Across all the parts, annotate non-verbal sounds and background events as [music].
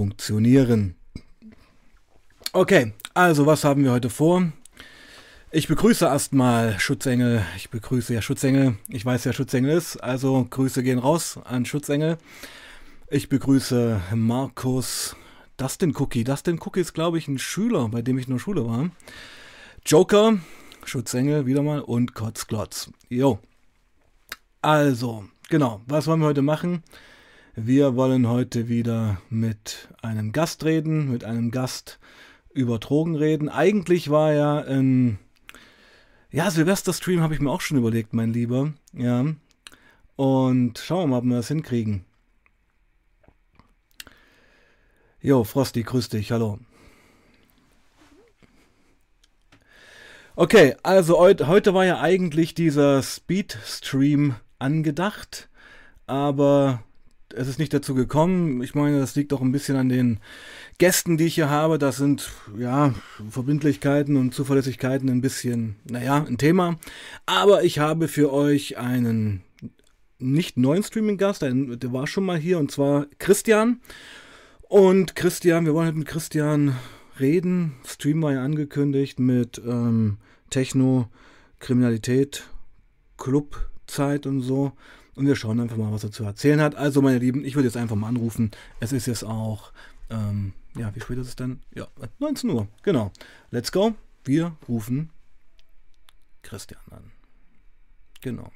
funktionieren. Okay, also was haben wir heute vor? Ich begrüße erstmal Schutzengel. Ich begrüße ja Schutzengel. Ich weiß, wer Schutzengel ist. Also Grüße gehen raus an Schutzengel. Ich begrüße Markus Dustin Cookie. Dustin Cookie ist, glaube ich, ein Schüler, bei dem ich nur Schule war. Joker, Schutzengel wieder mal und Kotzklotz. Jo. Also, genau. Was wollen wir heute machen? Wir wollen heute wieder mit einem Gast reden, mit einem Gast über Drogen reden. Eigentlich war ja ein ja, Silvester-Stream habe ich mir auch schon überlegt, mein Lieber. Ja. Und schauen wir mal, ob wir das hinkriegen. Jo, Frosty, grüß dich, hallo. Okay, also heut, heute war ja eigentlich dieser Speed-Stream angedacht, aber es ist nicht dazu gekommen. Ich meine, das liegt auch ein bisschen an den Gästen, die ich hier habe. Das sind, ja, Verbindlichkeiten und Zuverlässigkeiten ein bisschen, naja, ein Thema. Aber ich habe für euch einen nicht neuen Streaming-Gast, der war schon mal hier, und zwar Christian. Und Christian, wir wollen heute mit Christian reden. Stream war ja angekündigt mit ähm, Techno, Kriminalität, Clubzeit und so. Und wir schauen einfach mal, was er zu erzählen hat. Also, meine Lieben, ich würde jetzt einfach mal anrufen. Es ist jetzt auch, ähm, ja, wie spät ist es denn? Ja, 19 Uhr. Genau. Let's go. Wir rufen Christian an. Genau.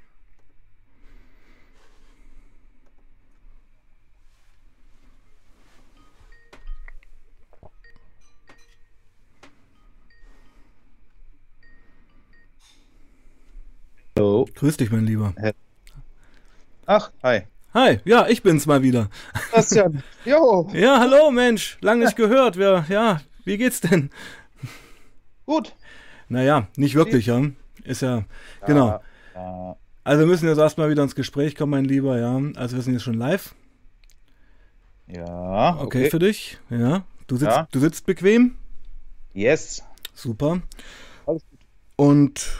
Hallo. Grüß dich, mein Lieber. Ach, hi. Hi, ja, ich bin's mal wieder. Christian, [laughs] jo. Ja, hallo Mensch, lange nicht gehört. Wer, ja, wie geht's denn? Gut. Naja, nicht wirklich, ja. Ist ja, genau. Ja. Also wir müssen jetzt erstmal wieder ins Gespräch kommen, mein Lieber, ja. Also wir sind jetzt schon live. Ja. Okay, okay für dich, ja. Du sitzt, ja. du sitzt bequem? Yes. Super. Alles gut. Und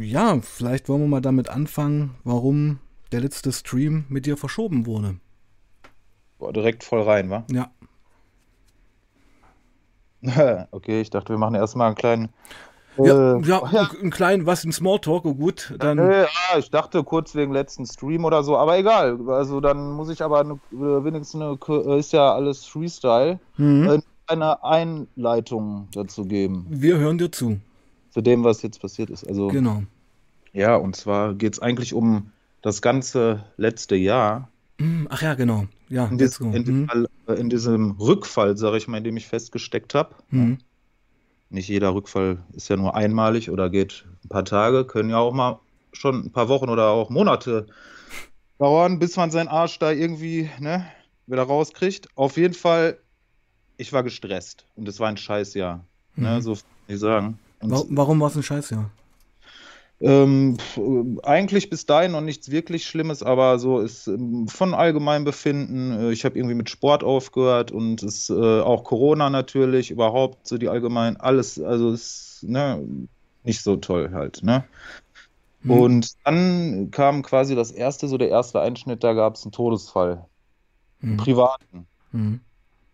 ja, vielleicht wollen wir mal damit anfangen, warum der letzte Stream mit dir verschoben wurde. Boah, direkt voll rein, wa? Ja. [laughs] okay, ich dachte, wir machen erstmal einen kleinen. Ja, äh, ja, ja, einen kleinen, was, ein Smalltalk, oh gut, dann. Äh, ja, ich dachte kurz wegen letzten Stream oder so, aber egal. Also dann muss ich aber äh, wenigstens eine, äh, ist ja alles Freestyle, mhm. eine Einleitung dazu geben. Wir hören dir zu. Zu dem, was jetzt passiert ist. Also, genau. Ja, und zwar geht es eigentlich um das ganze letzte Jahr. Hm, ach ja, genau. Ja, in, dies, in, mhm. Fall, in diesem Rückfall, sage ich mal, in dem ich festgesteckt habe. Mhm. Nicht jeder Rückfall ist ja nur einmalig oder geht ein paar Tage, können ja auch mal schon ein paar Wochen oder auch Monate [laughs] dauern, bis man seinen Arsch da irgendwie ne, wieder rauskriegt. Auf jeden Fall, ich war gestresst und es war ein Scheißjahr. Ne, mhm. Ne, so kann ich sagen. Und Warum war es ein Scheißjahr? Ähm, eigentlich bis dahin noch nichts wirklich Schlimmes, aber so ist ähm, von Allgemeinbefinden. Äh, ich habe irgendwie mit Sport aufgehört und ist äh, auch Corona natürlich, überhaupt so die allgemein, alles, also ist ne, nicht so toll halt. Ne? Mhm. Und dann kam quasi das erste, so der erste Einschnitt, da gab es einen Todesfall. Mhm. Einen privaten. Mhm.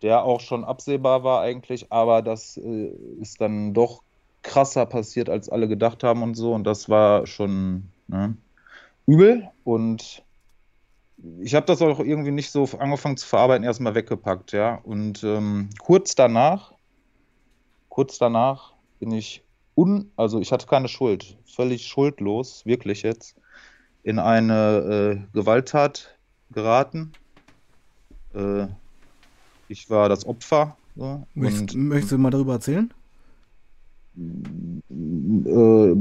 Der auch schon absehbar war eigentlich, aber das äh, ist dann doch krasser passiert, als alle gedacht haben und so. Und das war schon ne, übel. Und ich habe das auch irgendwie nicht so angefangen zu verarbeiten, erstmal weggepackt, ja. Und ähm, kurz danach, kurz danach bin ich un, also ich hatte keine Schuld, völlig schuldlos, wirklich jetzt, in eine äh, Gewalttat geraten. Äh, ich war das Opfer. So, möchtest, möchtest du mal darüber erzählen? Äh,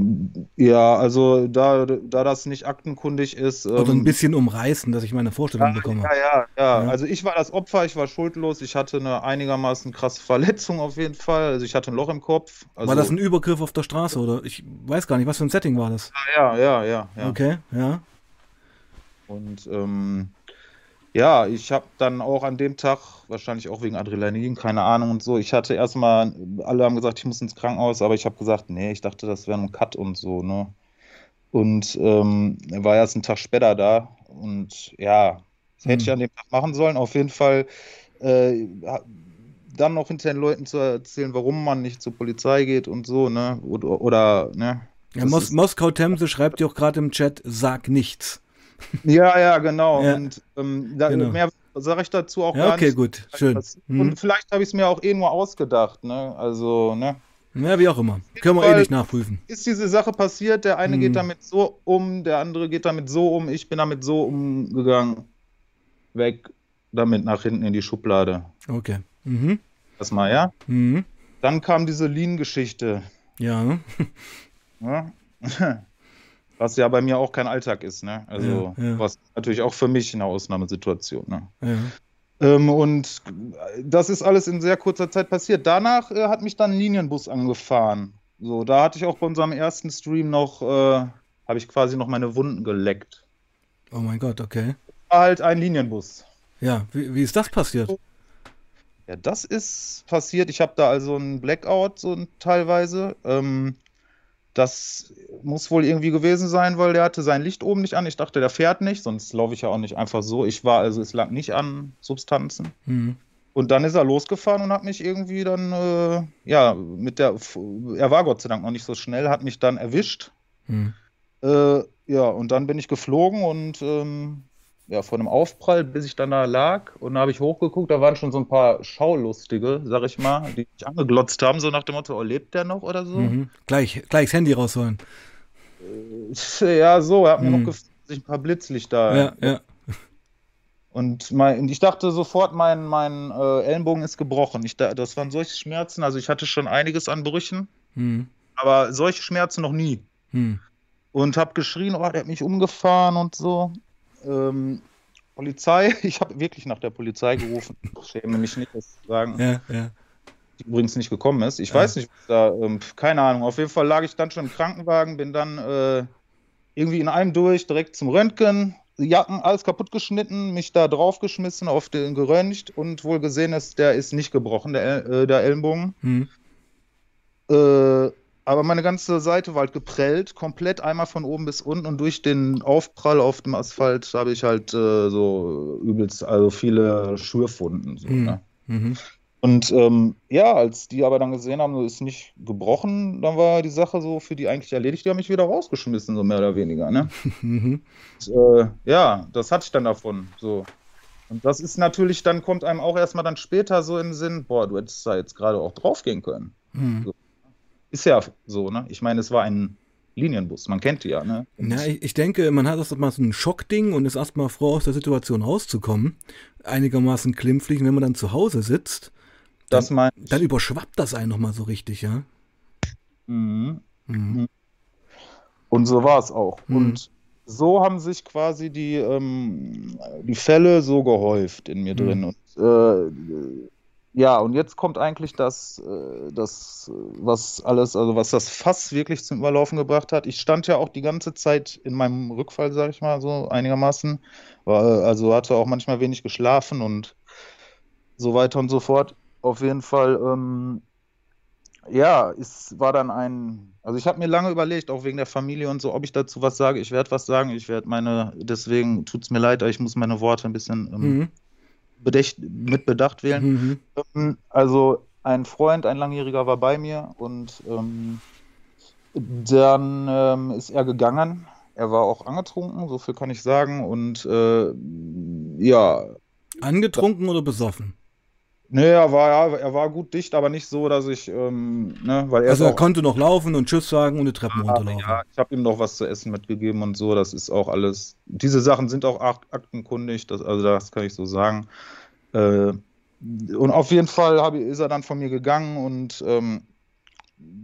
ja, also da, da das nicht aktenkundig ist. Ähm, Oder ein bisschen umreißen, dass ich meine Vorstellung ja, bekomme. Ja, ja, ja, ja. Also ich war das Opfer, ich war schuldlos, ich hatte eine einigermaßen krasse Verletzung auf jeden Fall. Also ich hatte ein Loch im Kopf. Also, war das ein Übergriff auf der Straße oder? Ich weiß gar nicht, was für ein Setting war das? Ja, ja, ja, ja. Okay, ja. Und ähm, ja, ich habe dann auch an dem Tag, wahrscheinlich auch wegen Adrenalin, keine Ahnung und so, ich hatte erstmal, alle haben gesagt, ich muss ins Krankenhaus, aber ich habe gesagt, nee, ich dachte, das wäre ein Cut und so, ne? Und ähm, war erst einen Tag später da und ja, das hätte ich mhm. an dem Tag machen sollen. Auf jeden Fall äh, dann noch hinter den Leuten zu erzählen, warum man nicht zur Polizei geht und so, ne? Oder, oder ne? Ja, Mos Moskau Temse schreibt ja auch gerade im Chat, sag nichts. Ja, ja, genau. Ja. Und ähm, da, genau. mehr sage ich dazu auch ja, gar okay, nicht. Okay, gut, schön. Hm. Und vielleicht habe ich es mir auch eh nur ausgedacht, ne? Also, ne? Ja, wie auch immer. Können wir eh nicht nachprüfen. Ist diese Sache passiert, der eine hm. geht damit so um, der andere geht damit so um, ich bin damit so umgegangen. Weg damit nach hinten in die Schublade. Okay. Mhm. Das mal, ja? Mhm. Dann kam diese Lean-Geschichte. Ja. Ne? ja. [laughs] Was ja bei mir auch kein Alltag ist, ne? Also, ja, ja. was natürlich auch für mich eine Ausnahmesituation, ne? Ja. Ähm, und das ist alles in sehr kurzer Zeit passiert. Danach äh, hat mich dann ein Linienbus angefahren. So, da hatte ich auch bei unserem ersten Stream noch, äh, habe ich quasi noch meine Wunden geleckt. Oh mein Gott, okay. War halt ein Linienbus. Ja, wie, wie ist das passiert? Ja, das ist passiert. Ich habe da also einen Blackout so teilweise. Ähm, das muss wohl irgendwie gewesen sein, weil der hatte sein Licht oben nicht an. Ich dachte, der fährt nicht, sonst laufe ich ja auch nicht einfach so. Ich war also, es lag nicht an Substanzen. Mhm. Und dann ist er losgefahren und hat mich irgendwie dann, äh, ja, mit der, er war Gott sei Dank noch nicht so schnell, hat mich dann erwischt. Mhm. Äh, ja, und dann bin ich geflogen und ähm, ja, vor einem Aufprall, bis ich dann da lag und da habe ich hochgeguckt, da waren schon so ein paar Schaulustige, sag ich mal, die mich angeglotzt haben, so nach dem Motto, oh, lebt der noch oder so? Mhm. Gleich, gleich das Handy rausholen. Äh, ja, so, er hat mhm. mir noch gefragt, sich ein paar Blitzlichter. Ja, ja. Und mein, ich dachte sofort, mein, mein äh, Ellenbogen ist gebrochen. Ich, das waren solche Schmerzen, also ich hatte schon einiges an Brüchen, mhm. aber solche Schmerzen noch nie. Mhm. Und habe geschrien, oh, der hat mich umgefahren und so ähm, Polizei, [laughs] ich habe wirklich nach der Polizei gerufen. Ich schäme mich nicht, das zu sagen. Ja, ja. Die übrigens nicht gekommen ist. Ich ja. weiß nicht, was da, ähm, keine Ahnung. Auf jeden Fall lag ich dann schon im Krankenwagen, bin dann äh, irgendwie in einem durch, direkt zum Röntgen, Jacken, alles kaputt geschnitten, mich da draufgeschmissen, auf den geröntgt und wohl gesehen ist, der ist nicht gebrochen, der, äh, der Ellenbogen. Hm. Äh, aber meine ganze Seite war halt geprellt, komplett einmal von oben bis unten und durch den Aufprall auf dem Asphalt habe ich halt äh, so übelst, also viele Schürfunden. So, mhm. Ne? Mhm. Und ähm, ja, als die aber dann gesehen haben, so ist nicht gebrochen, dann war die Sache so für die eigentlich erledigt. Die haben mich wieder rausgeschmissen, so mehr oder weniger. Ne? [laughs] Mhm. Und, äh, ja, das hatte ich dann davon. So. Und das ist natürlich, dann kommt einem auch erstmal dann später so in den Sinn, boah, du hättest da jetzt gerade auch draufgehen können. Mhm. So. Ist ja so, ne? Ich meine, es war ein Linienbus, man kennt die ja, ne? Ja, ich, ich denke, man hat erst mal so ein Schockding und ist erstmal froh, aus der Situation rauszukommen. Einigermaßen klimpflich, wenn man dann zu Hause sitzt. Dann, das dann überschwappt das einen nochmal so richtig, ja? Mhm. Mhm. Und so war es auch. Mhm. Und so haben sich quasi die, ähm, die Fälle so gehäuft in mir mhm. drin. Und äh, ja, und jetzt kommt eigentlich das, äh, das, was alles, also was das Fass wirklich zum Überlaufen gebracht hat. Ich stand ja auch die ganze Zeit in meinem Rückfall, sag ich mal, so einigermaßen. Also hatte auch manchmal wenig geschlafen und so weiter und so fort. Auf jeden Fall, ähm, ja, es war dann ein, also ich habe mir lange überlegt, auch wegen der Familie und so, ob ich dazu was sage. Ich werde was sagen, ich werde meine, deswegen tut es mir leid, ich muss meine Worte ein bisschen ähm, mhm bedacht, mit Bedacht wählen. Mhm. Ähm, also ein Freund, ein Langjähriger war bei mir und ähm, dann ähm, ist er gegangen. Er war auch angetrunken, so viel kann ich sagen. Und äh, ja. Angetrunken oder besoffen? Nee, er war, er war gut dicht, aber nicht so, dass ich, ähm, ne, weil er. Also er konnte noch laufen und Tschüss sagen und die Treppen ja, runterlaufen. Ja, ich habe ihm noch was zu essen mitgegeben und so, das ist auch alles. Diese Sachen sind auch aktenkundig, das, also das kann ich so sagen. Äh, und auf jeden Fall hab, ist er dann von mir gegangen und ähm,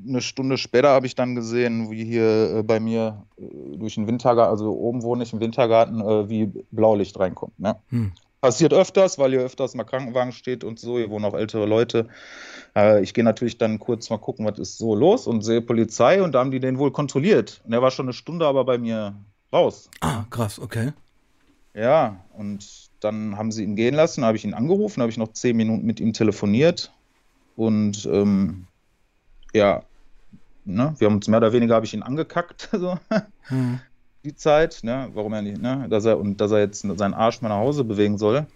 eine Stunde später habe ich dann gesehen, wie hier äh, bei mir äh, durch den Wintergarten, also oben wohne ich im Wintergarten, äh, wie Blaulicht reinkommt. Ne? Hm. Passiert öfters, weil hier öfters mal Krankenwagen steht und so. Hier wohnen auch ältere Leute. Äh, ich gehe natürlich dann kurz mal gucken, was ist so los und sehe Polizei und da haben die den wohl kontrolliert. Und er war schon eine Stunde aber bei mir raus. Ah, krass, okay. Ja, und dann haben sie ihn gehen lassen, habe ich ihn angerufen, habe ich noch zehn Minuten mit ihm telefoniert und ähm, ja, ne, wir haben uns mehr oder weniger habe ich ihn angekackt, [laughs] so. Hm die Zeit, ne, warum er nicht, ne, dass er und dass er jetzt seinen Arsch mal nach Hause bewegen soll.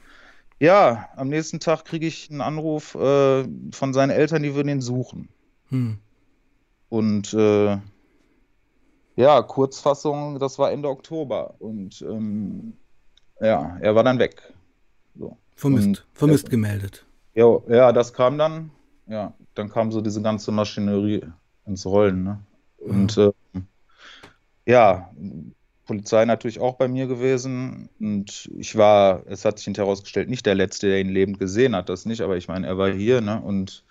ja, am nächsten Tag kriege ich einen Anruf äh, von seinen Eltern, die würden ihn suchen. Hm. Und äh, ja, Kurzfassung, das war Ende Oktober. Und ähm, ja, er war dann weg. So. Vermisst, und, vermisst gemeldet. Ja, ja, das kam dann, ja, dann kam so diese ganze Maschinerie ins Rollen. Ne? Und mhm. äh, ja, Polizei natürlich auch bei mir gewesen. Und ich war, es hat sich hinterher herausgestellt, nicht der Letzte, der ihn lebend gesehen hat, das nicht, aber ich meine, er war hier, ne? Und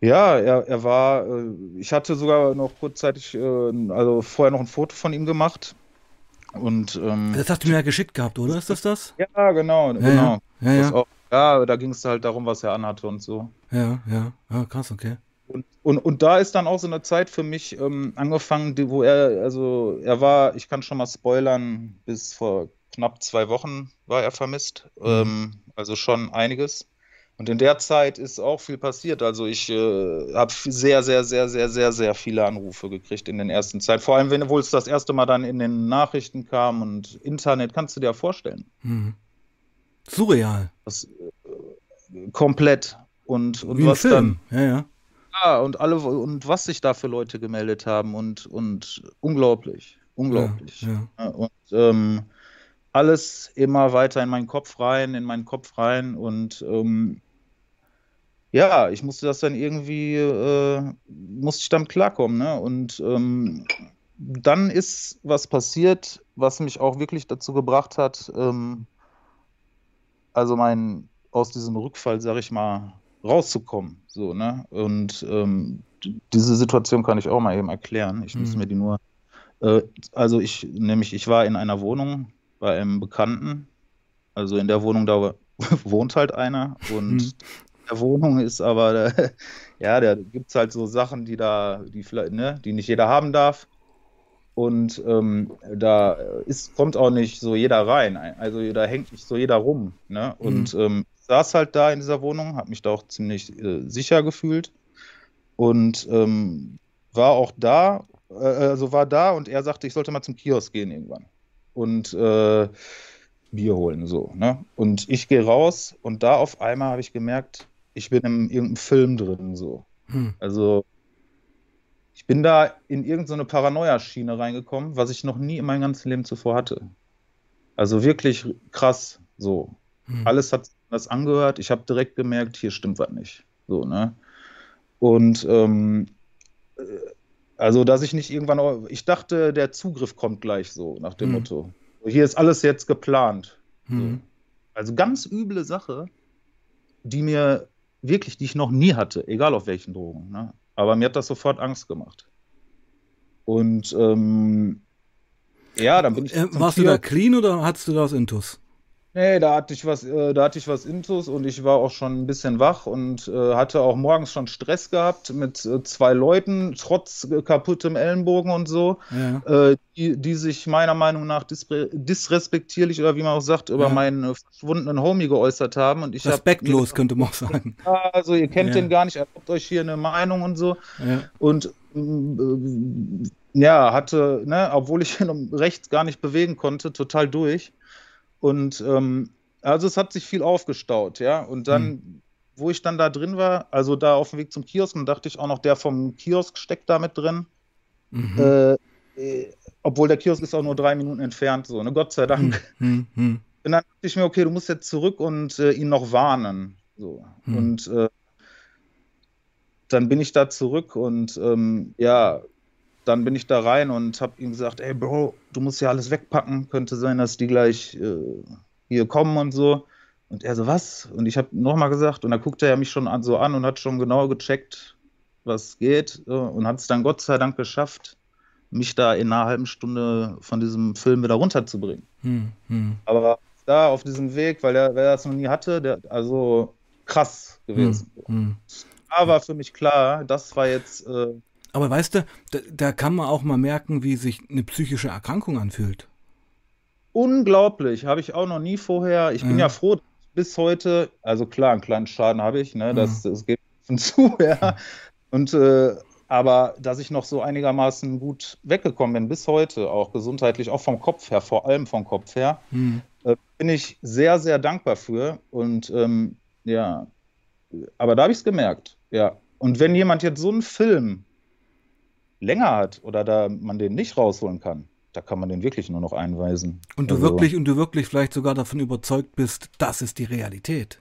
ja, er, er war, äh, ich hatte sogar noch kurzzeitig, äh, also vorher noch ein Foto von ihm gemacht. Und, ähm, das hast du mir ja geschickt gehabt, oder? Ist das das? Ja, genau, ja, genau. Ja, ja. Auch, ja da ging es halt darum, was er anhatte und so. Ja, ja, ja, krass, okay. Und, und, und da ist dann auch so eine Zeit für mich ähm, angefangen, die, wo er, also er war, ich kann schon mal spoilern, bis vor knapp zwei Wochen war er vermisst. Mhm. Ähm, also schon einiges. Und in der Zeit ist auch viel passiert. Also ich äh, habe sehr, sehr, sehr, sehr, sehr, sehr viele Anrufe gekriegt in den ersten Zeit. Vor allem, wenn wohl es das erste Mal dann in den Nachrichten kam und Internet, kannst du dir vorstellen. Mhm. Surreal. Das, äh, komplett. Und, und Wie was Film. dann. Ja, ja. Ja, und alle und was sich da für Leute gemeldet haben und, und unglaublich. Unglaublich. Ja, ja. Und ähm, alles immer weiter in meinen Kopf rein, in meinen Kopf rein und ähm, ja, ich musste das dann irgendwie, äh, musste ich damit klarkommen. Ne? Und ähm, dann ist was passiert, was mich auch wirklich dazu gebracht hat, ähm, also mein, aus diesem Rückfall, sag ich mal, rauszukommen. So, ne? Und ähm, diese Situation kann ich auch mal eben erklären. Ich mhm. muss mir die nur. Äh, also ich, nämlich, ich war in einer Wohnung bei einem Bekannten. Also in der Wohnung da [laughs] wohnt halt einer und mhm der Wohnung ist, aber da, [laughs] ja, da gibt es halt so Sachen, die da, die vielleicht, ne, die nicht jeder haben darf. Und ähm, da ist, kommt auch nicht so jeder rein. Also da hängt nicht so jeder rum. Ne? Und mhm. ähm, saß halt da in dieser Wohnung, habe mich da auch ziemlich äh, sicher gefühlt und ähm, war auch da, äh, also war da und er sagte, ich sollte mal zum Kiosk gehen irgendwann. Und äh, Bier holen, so. Ne? Und ich gehe raus und da auf einmal habe ich gemerkt, ich bin in irgendeinem Film drin, so. Hm. Also, ich bin da in irgendeine Paranoia-Schiene reingekommen, was ich noch nie in meinem ganzen Leben zuvor hatte. Also wirklich krass, so. Hm. Alles hat das angehört. Ich habe direkt gemerkt, hier stimmt was nicht. So, ne? Und ähm, äh, also, dass ich nicht irgendwann, auch, ich dachte, der Zugriff kommt gleich so, nach dem hm. Motto. Hier ist alles jetzt geplant. Hm. So. Also ganz üble Sache, die mir wirklich, die ich noch nie hatte, egal auf welchen Drogen. Ne? Aber mir hat das sofort Angst gemacht. Und ähm, ja, dann bin ich. Äh, warst Tier. du da clean oder hattest du das Intus? Nee, da hatte ich was, äh, da hatte ich was Intus und ich war auch schon ein bisschen wach und äh, hatte auch morgens schon Stress gehabt mit äh, zwei Leuten, trotz äh, kaputtem Ellenbogen und so, ja. Äh, die, die sich meiner Meinung nach disrespektierlich oder wie man auch sagt, über ja. meinen äh, verschwundenen Homie geäußert haben. Und ich Respektlos, hab, könnte man auch sagen. Also ihr kennt ja. den gar nicht, erlaubt euch hier eine Meinung und so. Und ja, hatte, ne, obwohl ich ihn [laughs] rechts gar nicht bewegen konnte, total durch. Und ähm, also es hat sich viel aufgestaut, ja. Und dann, mhm. wo ich dann da drin war, also da auf dem Weg zum Kiosk, dann dachte ich auch noch, der vom Kiosk steckt da mit drin. Mhm. Äh, äh, obwohl der Kiosk ist auch nur drei Minuten entfernt, so, ne? Gott sei Dank. Mhm. Und dann dachte ich mir, okay, du musst jetzt zurück und äh, ihn noch warnen. So. Mhm. Und äh, dann bin ich da zurück und ähm, ja, dann bin ich da rein und habe ihm gesagt, ey Bro, du musst ja alles wegpacken, könnte sein, dass die gleich äh, hier kommen und so. Und er so, was? Und ich habe nochmal gesagt, und da guckte er mich schon an, so an und hat schon genau gecheckt, was geht. Und hat es dann Gott sei Dank geschafft, mich da in einer halben Stunde von diesem Film wieder runterzubringen. Hm, hm. Aber da auf diesem Weg, weil er, wer das noch nie hatte, der, also krass gewesen. Hm, hm. da war für mich klar, das war jetzt äh, aber weißt du, da, da, kann man auch mal merken, wie sich eine psychische Erkrankung anfühlt. Unglaublich, habe ich auch noch nie vorher. Ich ja. bin ja froh, bis heute, also klar, einen kleinen Schaden habe ich, ne, das, das geht von zu, [laughs] ja. Und äh, aber dass ich noch so einigermaßen gut weggekommen bin, bis heute, auch gesundheitlich, auch vom Kopf her, vor allem vom Kopf her, mhm. Äh, bin ich sehr, sehr dankbar für. Und ähm, ja, aber da habe ich es gemerkt. Ja. Und wenn jemand jetzt so einen Film länger hat oder da man den nicht rausholen kann, da kann man den wirklich nur noch einweisen. Und du also, wirklich und du wirklich vielleicht sogar davon überzeugt bist, das ist die Realität.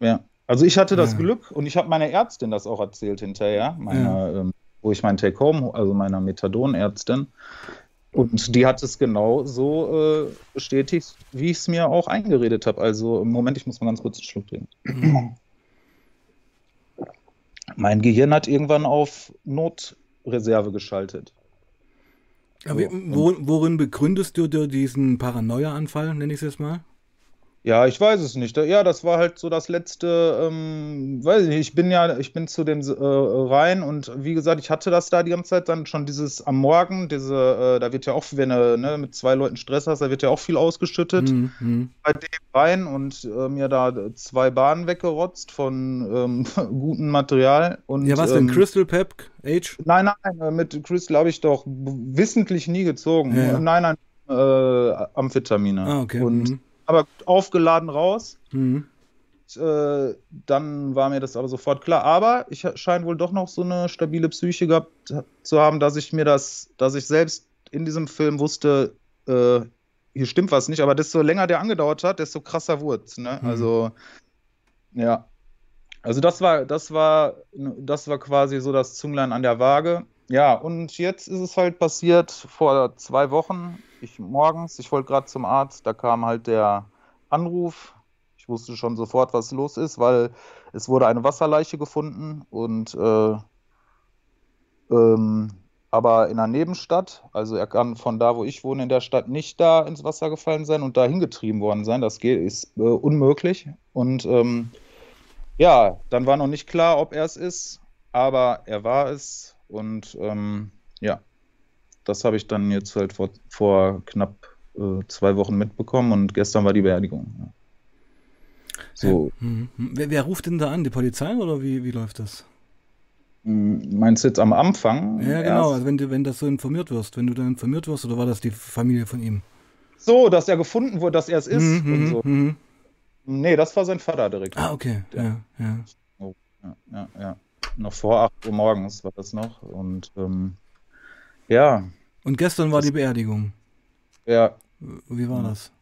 Ja. Also ich hatte das ja. Glück und ich habe meiner Ärztin das auch erzählt hinterher, meiner, ja. ähm, wo ich mein Take-Home, also meiner Methadon-Ärztin, und die hat es genau so äh, bestätigt, wie ich es mir auch eingeredet habe. Also im Moment, ich muss mal ganz kurz einen Schluck trinken. Mhm. Mein Gehirn hat irgendwann auf Notreserve geschaltet. Aber wo, worin begründest du dir diesen Paranoia-Anfall, nenne ich es jetzt mal? Ja, ich weiß es nicht. Ja, das war halt so das letzte, ähm, weiß ich nicht, ich bin ja, ich bin zu dem äh, rein und wie gesagt, ich hatte das da die ganze Zeit dann schon dieses am Morgen, diese, äh, da wird ja auch, wenn du ne, mit zwei Leuten Stress hast, da wird ja auch viel ausgeschüttet mhm. mhm. bei dem rein und äh, mir da zwei Bahnen weggerotzt von ähm, [laughs] gutem Material. Und, ja, was ähm, denn? Crystal Pep Age? Nein, nein, äh, mit Crystal habe ich doch wissentlich nie gezogen. Ja. Nein, nein, äh, Amphetamine. Ah, okay. Und mhm aber aufgeladen raus. Mhm. Äh, dann war mir das aber sofort klar. Aber ich scheine wohl doch noch so eine stabile Psyche gehabt zu haben, dass ich mir das, dass ich selbst in diesem Film wusste, äh, hier stimmt was nicht, aber desto länger der angedauert hat, desto krasser wurde es. Ne? Mhm. Also, ja. Also das war, das war, das war quasi so das Zunglein an der Waage. Ja, und jetzt ist es halt passiert vor zwei Wochen. Ich morgens, ich wollte gerade zum Arzt, da kam halt der Anruf. Ich wusste schon sofort, was los ist, weil es wurde eine Wasserleiche gefunden und äh, ähm, aber in einer Nebenstadt, also er kann von da, wo ich wohne, in der Stadt nicht da ins Wasser gefallen sein und da hingetrieben worden sein. Das geht, ist äh, unmöglich. Und ähm, ja, dann war noch nicht klar, ob er es ist, aber er war es. Und ähm, ja, das habe ich dann jetzt halt vor, vor knapp äh, zwei Wochen mitbekommen und gestern war die Beerdigung. Ja. So. Hm, hm. Wer, wer, ruft denn da an? Die Polizei oder wie, wie läuft das? Hm, meinst du jetzt am Anfang? Ja, genau, also wenn du, wenn das so informiert wirst, wenn du dann informiert wirst, oder war das die Familie von ihm? So, dass er gefunden wurde, dass er es ist mhm, und so. Mhm. Nee, das war sein Vater direkt. Ah, okay, ja, ja. Oh, ja, ja, ja noch vor 8 Uhr morgens war das noch. Und ähm, ja. Und gestern war die Beerdigung. Ja. Wie war das?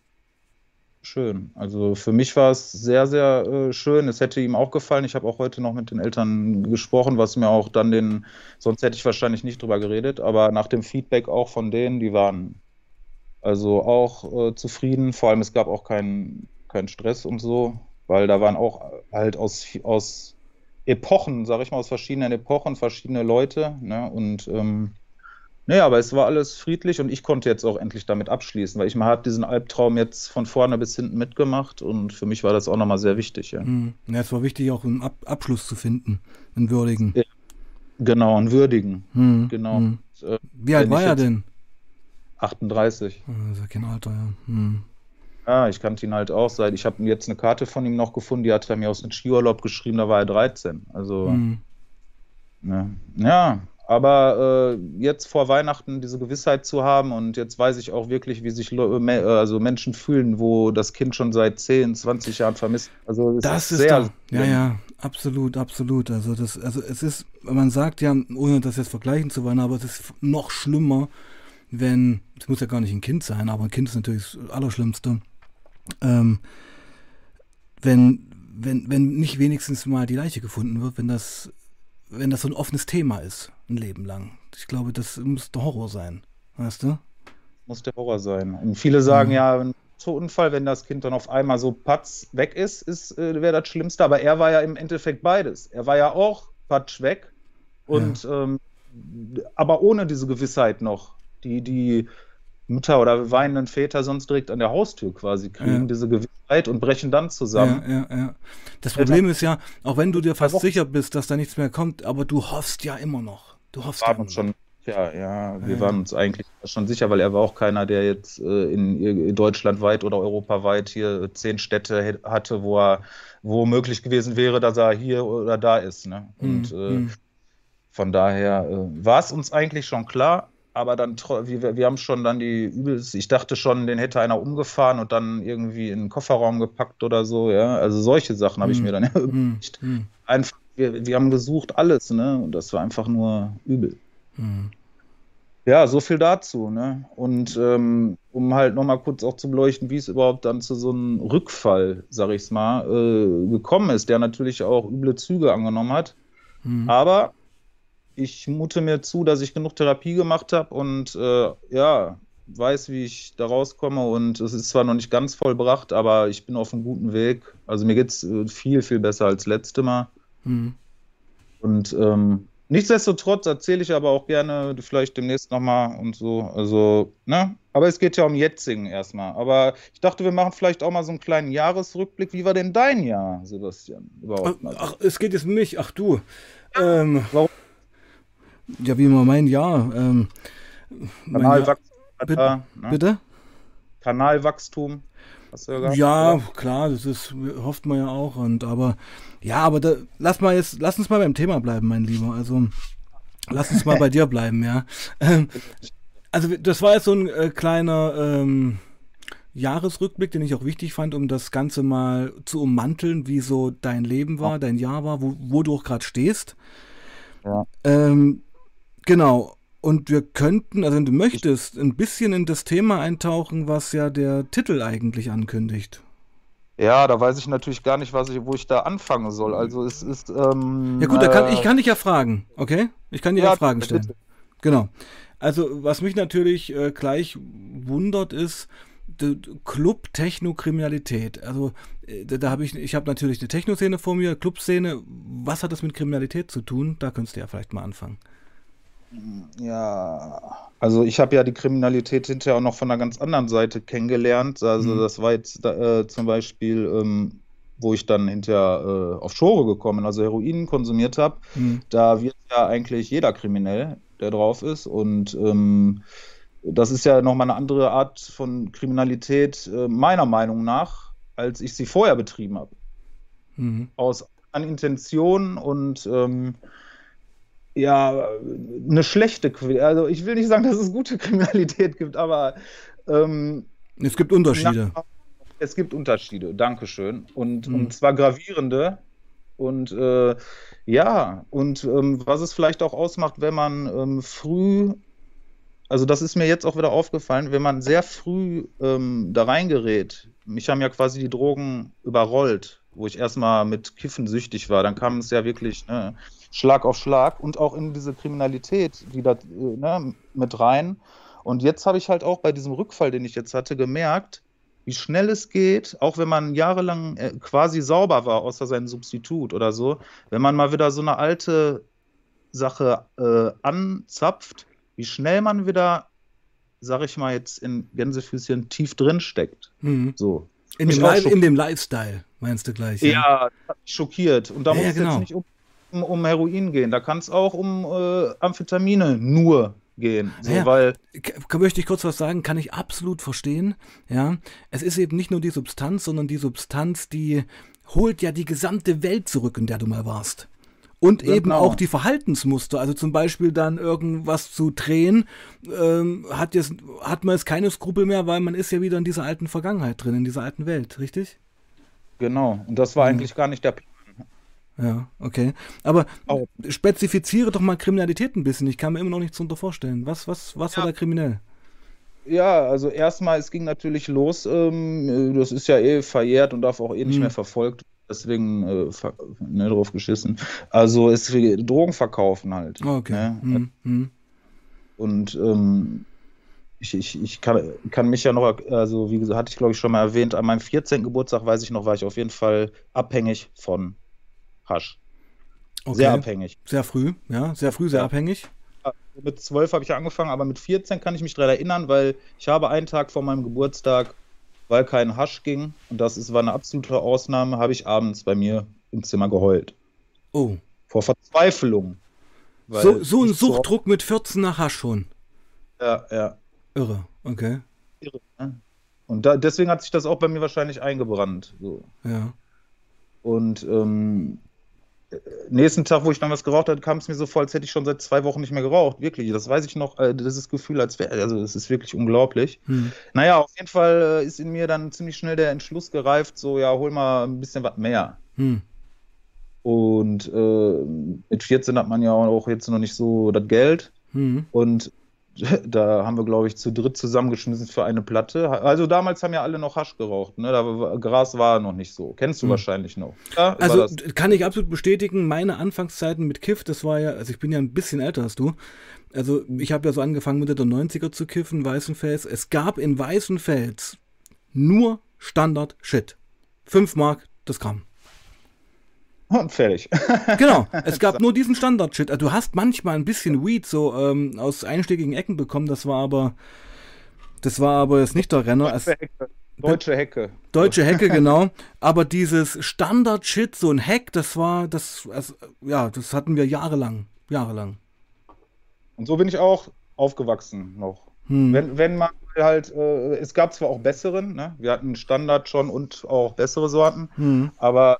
Schön. Also für mich war es sehr, sehr äh, schön. Es hätte ihm auch gefallen. Ich habe auch heute noch mit den Eltern gesprochen, was mir auch dann den, sonst hätte ich wahrscheinlich nicht drüber geredet, aber nach dem Feedback auch von denen, die waren also auch äh, zufrieden. Vor allem es gab auch keinen kein Stress und so, weil da waren auch halt aus, aus Epochen, sage ich mal, aus verschiedenen Epochen, verschiedene Leute. Ne? Und ähm, naja, aber es war alles friedlich und ich konnte jetzt auch endlich damit abschließen, weil ich habe diesen Albtraum jetzt von vorne bis hinten mitgemacht und für mich war das auch nochmal sehr wichtig. Ja. Mhm. ja, es war wichtig, auch einen Ab Abschluss zu finden, einen würdigen. Ja, genau, einen würdigen. Mhm. Genau. Mhm. Äh, Wie alt war er denn? 38. Ah, das ist ja kein Alter, ja. Mhm. Ja, ich kannte ihn halt auch seit. Ich habe jetzt eine Karte von ihm noch gefunden, die hat er mir aus dem Skiurlaub geschrieben, da war er 13. Also, mhm. ne. ja, aber äh, jetzt vor Weihnachten diese Gewissheit zu haben und jetzt weiß ich auch wirklich, wie sich äh, also Menschen fühlen, wo das Kind schon seit 10, 20 Jahren vermisst. Also das ist sehr. Da, ja, ja, absolut, absolut. Also das, also es ist, man sagt ja, ohne das jetzt vergleichen zu wollen, aber es ist noch schlimmer, wenn, es muss ja gar nicht ein Kind sein, aber ein Kind ist natürlich das Allerschlimmste ähm, wenn, wenn, wenn nicht wenigstens mal die Leiche gefunden wird, wenn das, wenn das so ein offenes Thema ist, ein Leben lang. Ich glaube, das muss der Horror sein, weißt du? Muss der Horror sein. Und viele sagen mhm. ja, so Unfall, wenn das Kind dann auf einmal so patz weg ist, ist äh, wäre das Schlimmste. Aber er war ja im Endeffekt beides. Er war ja auch patsch weg und ja. ähm, aber ohne diese Gewissheit noch, die, die Mütter oder weinenden Väter sonst direkt an der Haustür quasi kriegen, ja. diese Gewissheit und brechen dann zusammen. Ja, ja, ja. Das Problem ja, ist ja, auch wenn du dir fast sicher bist, dass da nichts mehr kommt, aber du hoffst ja immer noch. Du hoffst ja uns schon, ja, ja, wir waren uns eigentlich schon sicher, weil er war auch keiner, der jetzt äh, in, in deutschlandweit oder europaweit hier zehn Städte hatte, wo er, wo möglich gewesen wäre, dass er hier oder da ist. Ne? Und hm, äh, hm. von daher äh, war es uns eigentlich schon klar, aber dann, wir, wir haben schon dann die übelst, ich dachte schon, den hätte einer umgefahren und dann irgendwie in den Kofferraum gepackt oder so, ja. Also solche Sachen habe ich hm. mir dann [laughs] überlegt. Hm. Einfach, wir, wir haben gesucht alles, ne? Und das war einfach nur übel. Hm. Ja, so viel dazu, ne? Und ähm, um halt nochmal kurz auch zu beleuchten, wie es überhaupt dann zu so einem Rückfall, sag ich's mal, äh, gekommen ist, der natürlich auch üble Züge angenommen hat. Aber ich mute mir zu, dass ich genug Therapie gemacht habe und äh, ja, weiß, wie ich da rauskomme. Und es ist zwar noch nicht ganz vollbracht, aber ich bin auf einem guten Weg. Also mir geht es äh, viel, viel besser als letzte Mal. Mhm. Und ähm, nichtsdestotrotz erzähle ich aber auch gerne vielleicht demnächst nochmal und so. Also, ne? Aber es geht ja um Jetzigen erstmal. Aber ich dachte, wir machen vielleicht auch mal so einen kleinen Jahresrückblick. Wie war denn dein Jahr, Sebastian? Überhaupt ach, ach, es geht jetzt um mich. Ach du. Ähm, Warum? Ja, wie immer mein Jahr. Ähm, mein Kanalwachstum. Jahr, bitte, bitte? Kanalwachstum. Ja, ja klar, das ist, hofft man ja auch. Und aber ja, aber da, lass mal jetzt, lass uns mal beim Thema bleiben, mein Lieber. Also lass uns mal bei [laughs] dir bleiben, ja. Ähm, also das war jetzt so ein äh, kleiner ähm, Jahresrückblick, den ich auch wichtig fand, um das Ganze mal zu ummanteln, wie so dein Leben war, dein Jahr war, wo, wo du auch gerade stehst. Ja. Ähm, Genau. Und wir könnten, also wenn du möchtest, ein bisschen in das Thema eintauchen, was ja der Titel eigentlich ankündigt. Ja, da weiß ich natürlich gar nicht, was ich, wo ich da anfangen soll. Also es ist. Ähm, ja gut, da kann, äh, ich kann dich ja fragen, okay? Ich kann dir ja, ja Fragen stellen. Bitte. Genau. Also was mich natürlich äh, gleich wundert ist, Club Techno-Kriminalität. Also äh, da, da habe ich, ich habe natürlich eine Techno-Szene vor mir, Clubszene. Was hat das mit Kriminalität zu tun? Da könntest du ja vielleicht mal anfangen. Ja, also ich habe ja die Kriminalität hinterher auch noch von einer ganz anderen Seite kennengelernt. Also mhm. das war jetzt äh, zum Beispiel, ähm, wo ich dann hinterher äh, auf Schore gekommen, also Heroin konsumiert habe. Mhm. Da wird ja eigentlich jeder kriminell, der drauf ist. Und ähm, das ist ja nochmal eine andere Art von Kriminalität, äh, meiner Meinung nach, als ich sie vorher betrieben habe. Mhm. Aus an Intention und ähm, ja, eine schlechte, also ich will nicht sagen, dass es gute [laughs] Kriminalität gibt, aber ähm, es gibt Unterschiede. Na, es gibt Unterschiede, Dankeschön. Und, hm. und zwar gravierende. Und äh, ja, und ähm, was es vielleicht auch ausmacht, wenn man ähm, früh, also das ist mir jetzt auch wieder aufgefallen, wenn man sehr früh ähm, da reingerät. Mich haben ja quasi die Drogen überrollt, wo ich erstmal mit Kiffen süchtig war. Dann kam es ja wirklich, ne, Schlag auf Schlag und auch in diese Kriminalität wieder äh, ne, mit rein. Und jetzt habe ich halt auch bei diesem Rückfall, den ich jetzt hatte, gemerkt, wie schnell es geht, auch wenn man jahrelang äh, quasi sauber war, außer sein Substitut oder so, wenn man mal wieder so eine alte Sache äh, anzapft, wie schnell man wieder, sag ich mal jetzt in Gänsefüßchen, tief drin steckt. Mhm. So. In dem, in dem, Lifestyle, meinst du gleich? Ja, ja schockiert. Und da ja, muss genau. jetzt nicht um um, um Heroin gehen, da kann es auch um äh, Amphetamine nur gehen. So, ja, weil möchte ich kurz was sagen, kann ich absolut verstehen. Ja, es ist eben nicht nur die Substanz, sondern die Substanz, die holt ja die gesamte Welt zurück, in der du mal warst. Und genau. eben auch die Verhaltensmuster, also zum Beispiel dann irgendwas zu drehen, ähm, hat, jetzt, hat man jetzt keine Skrupel mehr, weil man ist ja wieder in dieser alten Vergangenheit drin, in dieser alten Welt, richtig? Genau, und das war mhm. eigentlich gar nicht der Plan ja, okay. Aber oh. spezifiziere doch mal Kriminalität ein bisschen. Ich kann mir immer noch nichts darunter vorstellen. Was, was, was ja. war da kriminell? Ja, also erstmal, es ging natürlich los. Ähm, das ist ja eh verjährt und darf auch eh nicht hm. mehr verfolgt. Deswegen äh, ne, drauf geschissen. Also es Drogen verkaufen halt. Okay. Ne? Hm. Hm. Und ähm, ich, ich, ich kann, kann mich ja noch, also wie gesagt, hatte ich glaube ich schon mal erwähnt, an meinem 14. Geburtstag, weiß ich noch, war ich auf jeden Fall abhängig von Hasch. Okay. Sehr abhängig. Sehr früh, ja, sehr früh, sehr ja. abhängig. Mit zwölf habe ich angefangen, aber mit 14 kann ich mich daran erinnern, weil ich habe einen Tag vor meinem Geburtstag, weil kein Hasch ging, und das ist, war eine absolute Ausnahme, habe ich abends bei mir im Zimmer geheult. Oh. Vor Verzweiflung. So, so ein Suchtdruck mit 14 nach Hasch schon. Ja, ja. Irre, okay. Irre, ne? Und da, deswegen hat sich das auch bei mir wahrscheinlich eingebrannt. So. Ja. Und ähm, nächsten Tag, wo ich dann was geraucht hatte, kam es mir so vor, als hätte ich schon seit zwei Wochen nicht mehr geraucht. Wirklich, das weiß ich noch, äh, das ist Gefühl, als wäre, also das ist wirklich unglaublich. Hm. Naja, auf jeden Fall äh, ist in mir dann ziemlich schnell der Entschluss gereift, so, ja, hol mal ein bisschen was mehr. Hm. Und äh, mit 14 hat man ja auch jetzt noch nicht so das Geld. Hm. Und da haben wir, glaube ich, zu dritt zusammengeschmissen für eine Platte. Also damals haben ja alle noch Hasch geraucht. Ne? Da war, Gras war noch nicht so. Kennst du hm. wahrscheinlich noch. Ja, also kann ich absolut bestätigen, meine Anfangszeiten mit Kiff, das war ja, also ich bin ja ein bisschen älter als du. Also ich habe ja so angefangen Mitte der 90er zu kiffen, Weißenfels. Es gab in Weißenfels nur Standard-Shit. 5 Mark das Gramm. Und fertig. [laughs] genau, es gab nur diesen Standard-Shit. Also, du hast manchmal ein bisschen Weed so ähm, aus einschlägigen Ecken bekommen, das war aber das war aber jetzt nicht der Renner. Deutsche Hecke. Deutsche Hecke. Deutsche Hecke, [laughs] genau. Aber dieses Standard-Shit, so ein Hack, das war, das, also, ja, das hatten wir jahrelang. Jahrelang. Und so bin ich auch aufgewachsen noch. Hm. Wenn, wenn man halt, äh, es gab zwar auch besseren, ne? wir hatten Standard schon und auch bessere Sorten, hm. aber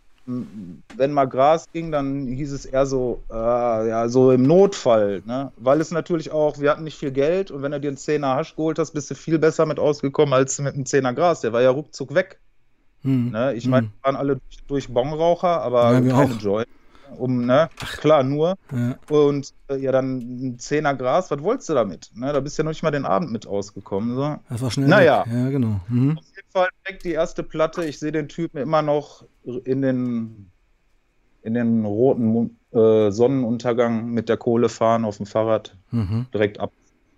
wenn mal Gras ging, dann hieß es eher so, äh, ja, so im Notfall, ne? Weil es natürlich auch, wir hatten nicht viel Geld und wenn du dir einen Zehner Hasch geholt hast, bist du viel besser mit ausgekommen als mit einem Zehner Gras. Der war ja ruckzuck weg. Hm. Ne? Ich meine, hm. waren alle durch, durch Bonraucher, aber ja, keine Joy. Um, ne? Klar, nur. Ja. Und äh, ja, dann ein Zehner Gras, was wolltest du damit? Ne? Da bist du ja noch nicht mal den Abend mit ausgekommen. So. Das war schnell. Naja. Weg. Ja, genau. Mhm. Fall direkt die erste Platte. Ich sehe den Typen immer noch in den, in den roten äh, Sonnenuntergang mit der Kohle fahren auf dem Fahrrad. Mhm. Direkt ab,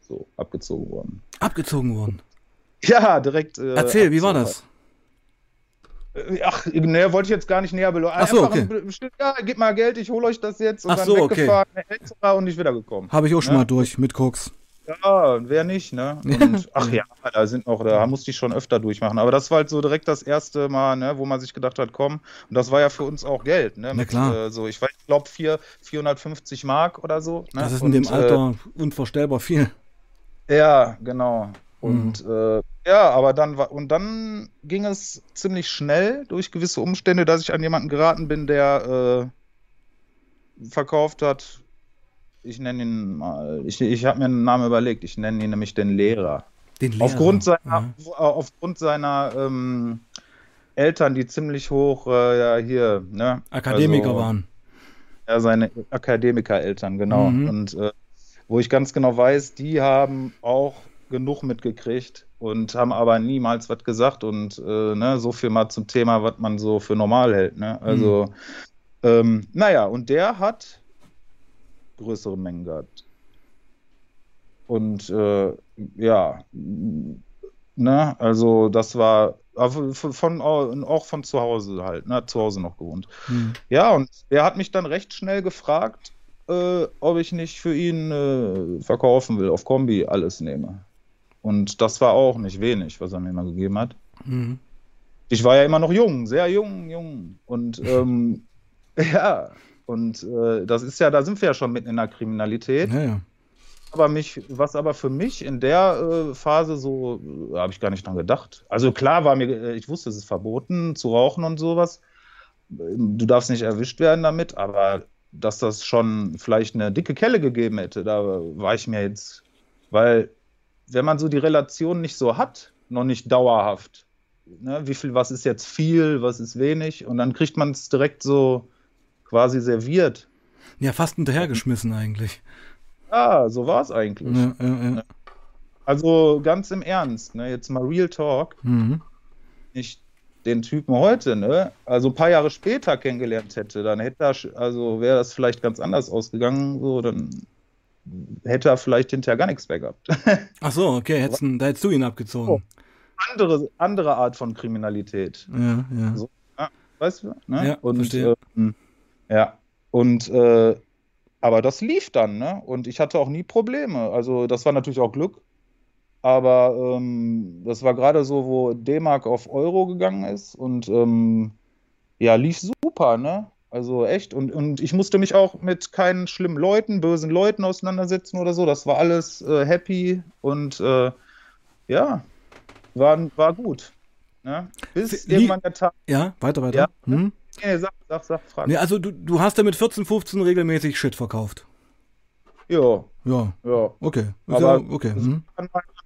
so, abgezogen worden. Abgezogen worden? Ja, direkt. Äh, Erzähl, wie war das? Äh, ach, ne, wollte ich jetzt gar nicht näher beleuchten. Ach so, okay. ja, gib mal Geld, ich hole euch das jetzt. Und Ach dann so, weggefahren, okay. und nicht wiedergekommen. Habe ich auch schon ja? mal durch mit Koks. Ja, wer nicht, ne? Und, [laughs] ach ja, da sind noch, da musste ich schon öfter durchmachen. Aber das war halt so direkt das erste Mal, ne, wo man sich gedacht hat, komm, und das war ja für uns auch Geld, ne? Na klar. Äh, so, ich weiß, ich glaube, 450 Mark oder so. Ne? Das ist in und, dem Alter äh, unvorstellbar viel. Ja, genau. Und mhm. äh, ja, aber dann war, und dann ging es ziemlich schnell durch gewisse Umstände, dass ich an jemanden geraten bin, der äh, verkauft hat ich nenne ihn mal, ich, ich habe mir einen Namen überlegt, ich nenne ihn nämlich den Lehrer. Den Lehrer. Aufgrund seiner, ja. aufgrund seiner ähm, Eltern, die ziemlich hoch, äh, ja, hier, ne? Akademiker also, waren. Ja, seine Akademiker-Eltern, genau. Mhm. Und äh, wo ich ganz genau weiß, die haben auch genug mitgekriegt und haben aber niemals was gesagt und äh, ne, so viel mal zum Thema, was man so für normal hält. Ne? Also, mhm. ähm, naja, und der hat größere Mengen gehabt. Und äh, ja, ne, also das war von, auch von zu Hause halt, ne, zu Hause noch gewohnt. Hm. Ja, und er hat mich dann recht schnell gefragt, äh, ob ich nicht für ihn äh, verkaufen will, auf Kombi alles nehme. Und das war auch nicht wenig, was er mir mal gegeben hat. Mhm. Ich war ja immer noch jung, sehr jung, jung. Und [laughs] ähm, ja, und äh, das ist ja, da sind wir ja schon mitten in der Kriminalität. Ja, ja. Aber mich, was aber für mich in der äh, Phase so, äh, habe ich gar nicht dran gedacht. Also klar war mir, äh, ich wusste, es ist verboten zu rauchen und sowas. Du darfst nicht erwischt werden damit, aber dass das schon vielleicht eine dicke Kelle gegeben hätte, da war ich mir jetzt, weil wenn man so die Relation nicht so hat, noch nicht dauerhaft, ne, wie viel, was ist jetzt viel, was ist wenig, und dann kriegt man es direkt so quasi serviert. Ja, fast hinterhergeschmissen eigentlich. Ja, so war es eigentlich. Ja, ja, ja. Also ganz im Ernst, ne, jetzt mal Real Talk. Mhm. Ich den Typen heute, ne, also ein paar Jahre später kennengelernt hätte, dann hätte er, also wäre das vielleicht ganz anders ausgegangen, so, dann hätte er vielleicht hinterher gar nichts mehr gehabt. [laughs] Ach so, okay, hättest, da hättest du ihn abgezogen. Oh, andere, andere Art von Kriminalität. Ja, ja. So, ja weißt du? Ne? Ja, Und, verstehe. Ähm, ja, und äh, aber das lief dann, ne? Und ich hatte auch nie Probleme. Also das war natürlich auch Glück. Aber ähm, das war gerade so, wo D-Mark auf Euro gegangen ist und ähm, ja, lief super, ne? Also echt. Und, und ich musste mich auch mit keinen schlimmen Leuten, bösen Leuten auseinandersetzen oder so. Das war alles äh, happy und äh, ja, war, war gut. Ne? Bis Wie, irgendwann der Tag. Ja, weiter, weiter. Ja, hm? Nee, sag, sag, sag, frag. Nee, also du, du hast ja mit 14, 15 regelmäßig Shit verkauft. Ja. Ja. Ja. Okay. Aber ja, okay. Mhm.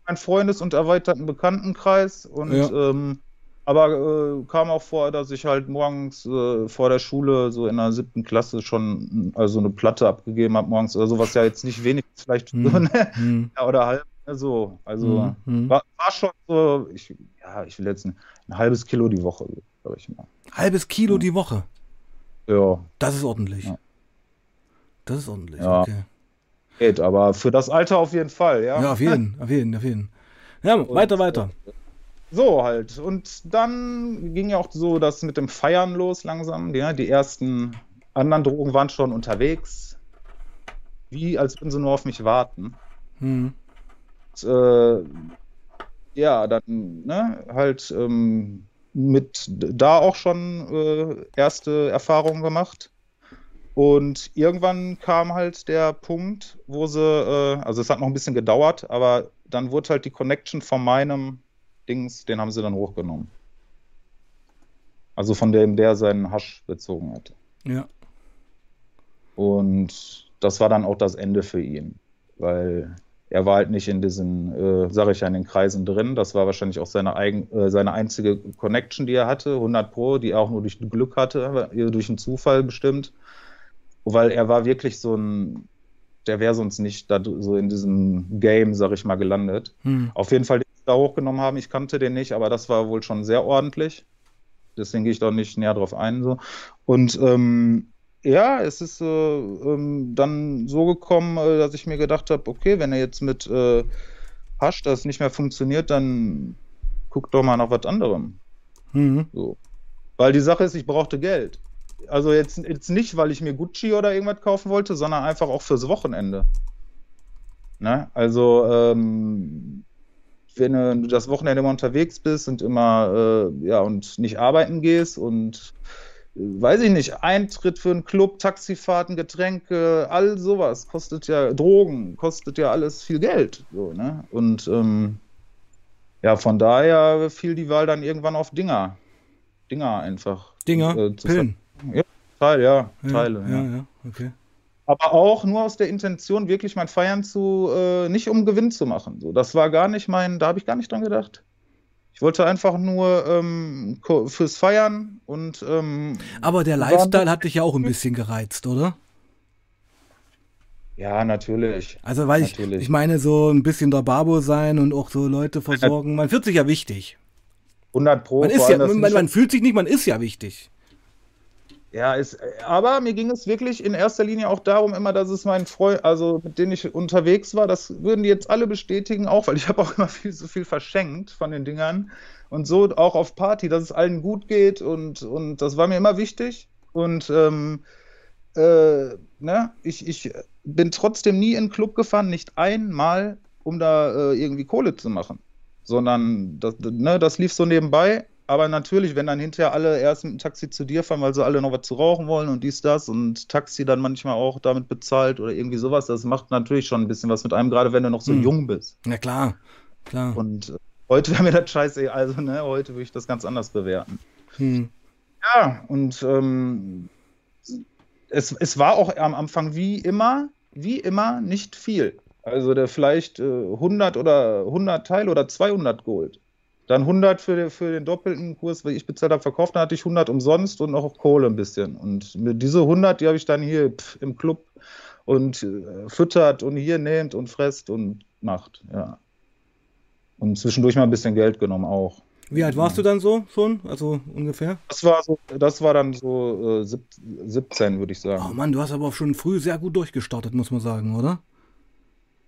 Mein Freundes- und erweiterten Bekanntenkreis und ja. ähm, aber äh, kam auch vor, dass ich halt morgens äh, vor der Schule, so in der siebten Klasse, schon also eine Platte abgegeben habe morgens oder sowas, ja jetzt nicht wenig, vielleicht hm. ne? hm. [laughs] ja, oder halb ne, so. Also hm. war, war, schon so, ich, ja, ich will jetzt ein, ein halbes Kilo die Woche, glaube ich mal. Halbes Kilo ja. die Woche? Ja. Das ist ordentlich. Ja. Das ist ordentlich, ja. okay. Geht, aber für das Alter auf jeden Fall, ja. Ja, auf jeden, [laughs] auf jeden, auf jeden. Ja, Und, weiter, weiter. Äh, so halt. Und dann ging ja auch so das mit dem Feiern los langsam. Ja, die ersten anderen Drogen waren schon unterwegs. Wie als würden sie nur auf mich warten. Hm. Und, äh, ja, dann ne, halt ähm, mit da auch schon äh, erste Erfahrungen gemacht. Und irgendwann kam halt der Punkt, wo sie, äh, also es hat noch ein bisschen gedauert, aber dann wurde halt die Connection von meinem Dings, den haben sie dann hochgenommen. Also von dem, der seinen Hasch bezogen hat. Ja. Und das war dann auch das Ende für ihn, weil er war halt nicht in diesen, äh, sage ich ja, in den Kreisen drin. Das war wahrscheinlich auch seine, eigen, äh, seine einzige Connection, die er hatte, 100 Pro, die er auch nur durch Glück hatte, durch einen Zufall bestimmt. Weil er war wirklich so ein, der wäre sonst nicht da, so in diesem Game, sag ich mal, gelandet. Hm. Auf jeden Fall da hochgenommen haben. Ich kannte den nicht, aber das war wohl schon sehr ordentlich. Deswegen gehe ich da nicht näher drauf ein. So. Und ähm, ja, es ist äh, ähm, dann so gekommen, äh, dass ich mir gedacht habe, okay, wenn er jetzt mit äh, Hasch das nicht mehr funktioniert, dann guck doch mal nach was anderem. Mhm. So. Weil die Sache ist, ich brauchte Geld. Also jetzt, jetzt nicht, weil ich mir Gucci oder irgendwas kaufen wollte, sondern einfach auch fürs Wochenende. Ne? Also ähm, wenn du das Wochenende immer unterwegs bist und immer, äh, ja, und nicht arbeiten gehst und äh, weiß ich nicht, Eintritt für einen Club, Taxifahrten, Getränke, all sowas kostet ja, Drogen, kostet ja alles viel Geld. So, ne? Und ähm, ja, von daher fiel die Wahl dann irgendwann auf Dinger. Dinger einfach. Dinger? Äh, Pillen? Ja, Teil, ja, Teile. Ja, ja, ja, okay aber auch nur aus der Intention, wirklich mein Feiern zu, äh, nicht um Gewinn zu machen. So, das war gar nicht mein, da habe ich gar nicht dran gedacht. Ich wollte einfach nur ähm, fürs Feiern und. Ähm, aber der Lifestyle hat dich ja auch ein bisschen gereizt, oder? Ja, natürlich. Also, weil natürlich. ich, ich meine, so ein bisschen der Babo sein und auch so Leute versorgen, man fühlt sich ja wichtig. 100 Pro. Man, ist ja, man, man fühlt sich nicht, man ist ja wichtig. Ja, ist, aber mir ging es wirklich in erster Linie auch darum, immer, dass es mein Freund, also mit denen ich unterwegs war, das würden die jetzt alle bestätigen, auch, weil ich [laughs] habe auch immer viel so viel verschenkt von den Dingern. Und so auch auf Party, dass es allen gut geht und, und das war mir immer wichtig. Und ähm, äh, ne, ich, ich bin trotzdem nie in den Club gefahren, nicht einmal, um da äh, irgendwie Kohle zu machen, sondern das, ne, das lief so nebenbei aber natürlich, wenn dann hinterher alle erst mit dem Taxi zu dir fahren, weil sie alle noch was zu rauchen wollen und dies, das und Taxi dann manchmal auch damit bezahlt oder irgendwie sowas, das macht natürlich schon ein bisschen was mit einem, gerade wenn du noch so hm. jung bist. Ja, klar. klar. Und äh, heute wäre mir das scheiße, also ne, heute würde ich das ganz anders bewerten. Hm. Ja, und ähm, es, es war auch am Anfang wie immer, wie immer nicht viel. Also der vielleicht äh, 100 oder 100 Teil oder 200 Gold. Dann 100 für, für den doppelten Kurs, weil ich bezahlt habe, verkauft. Dann hatte ich 100 umsonst und auch Kohle ein bisschen. Und diese 100, die habe ich dann hier pff, im Club und äh, füttert und hier nehmt und fresst und macht. Ja. Und zwischendurch mal ein bisschen Geld genommen auch. Wie alt warst du dann so schon? Also ungefähr? Das war so, das war dann so äh, 17, würde ich sagen. Oh Mann, du hast aber auch schon früh sehr gut durchgestartet, muss man sagen, oder?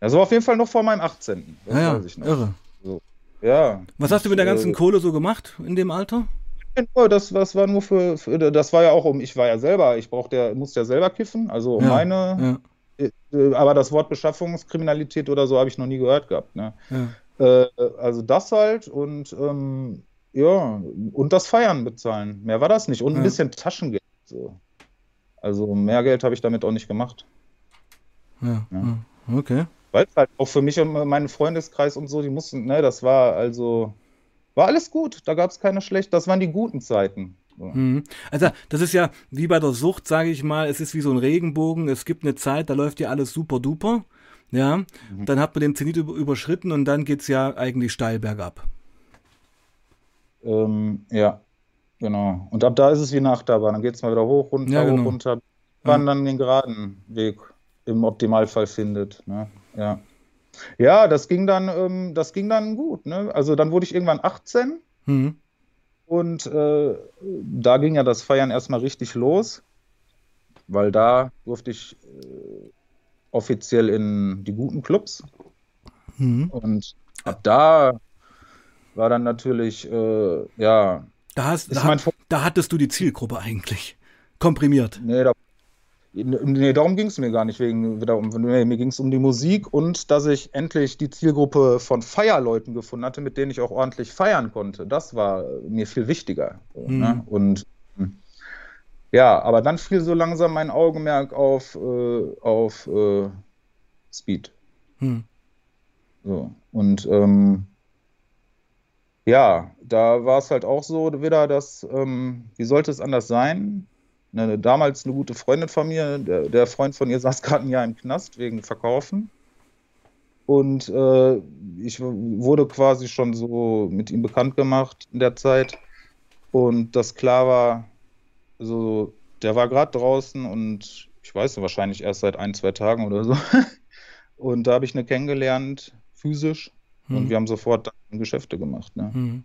Ja, so auf jeden Fall noch vor meinem 18. Das ja, ja, irre. Ja. Was hast du mit der ganzen äh, Kohle so gemacht in dem Alter? Das, das war nur für, für, das war ja auch um, ich war ja selber, ich brauchte ja, musste ja selber kiffen, also um ja, meine, ja. Äh, aber das Wort Beschaffungskriminalität oder so habe ich noch nie gehört gehabt. Ne? Ja. Äh, also das halt und ähm, ja, und das Feiern bezahlen. Mehr war das nicht. Und ein bisschen Taschengeld. So. Also mehr Geld habe ich damit auch nicht gemacht. Ja, okay weil halt auch für mich und meinen Freundeskreis und so, die mussten, ne, das war also, war alles gut, da gab es keine schlecht, das waren die guten Zeiten. So. Mhm. Also das ist ja wie bei der Sucht, sage ich mal, es ist wie so ein Regenbogen. Es gibt eine Zeit, da läuft ja alles super duper. Ja, Mhm. dann hat man den Zenit über- überschritten und dann geht's ja eigentlich steil bergab. Ähm, ja, genau. Und ab da ist es wie eine Achterbahn. Dann geht es mal wieder hoch, runter, Ja, genau. hoch, runter, wann dann den geraden Weg im Optimalfall findet. Ne? Ja. ja, das ging dann, ähm, das ging dann gut. Ne? Also dann wurde ich irgendwann 18 Mhm. und äh, da ging ja das Feiern erstmal richtig los, weil da durfte ich äh, offiziell in die guten Clubs. Mhm. Und ab da war dann natürlich, äh, ja, Da, hast, da, hat- da hattest du die Zielgruppe eigentlich. Komprimiert. Nee, da, nee darum ging es mir gar nicht. Wegen, darum, nee, mir ging es um die Musik und dass ich endlich die Zielgruppe von Feierleuten gefunden hatte, mit denen ich auch ordentlich feiern konnte. Das war mir viel wichtiger. Mhm. ne? Und ja, aber dann fiel so langsam mein Augenmerk auf, äh, auf äh, Speed. Mhm. So. Und ähm, ja, da war es halt auch so wieder, dass, ähm, wie sollte es anders sein? Eine, damals eine gute Freundin von mir, der, der Freund von ihr [laughs] saß gerade ein Jahr im Knast wegen Verkaufen. Und äh, ich wurde quasi schon so mit ihm bekannt gemacht in der Zeit. Und das klar war, so, der war gerade draußen und ich weiß nicht, wahrscheinlich erst seit ein, zwei Tagen oder so. [laughs] Und da habe ich eine kennengelernt, physisch. Und Mhm. wir haben sofort dann Geschäfte gemacht. Ne? Mhm.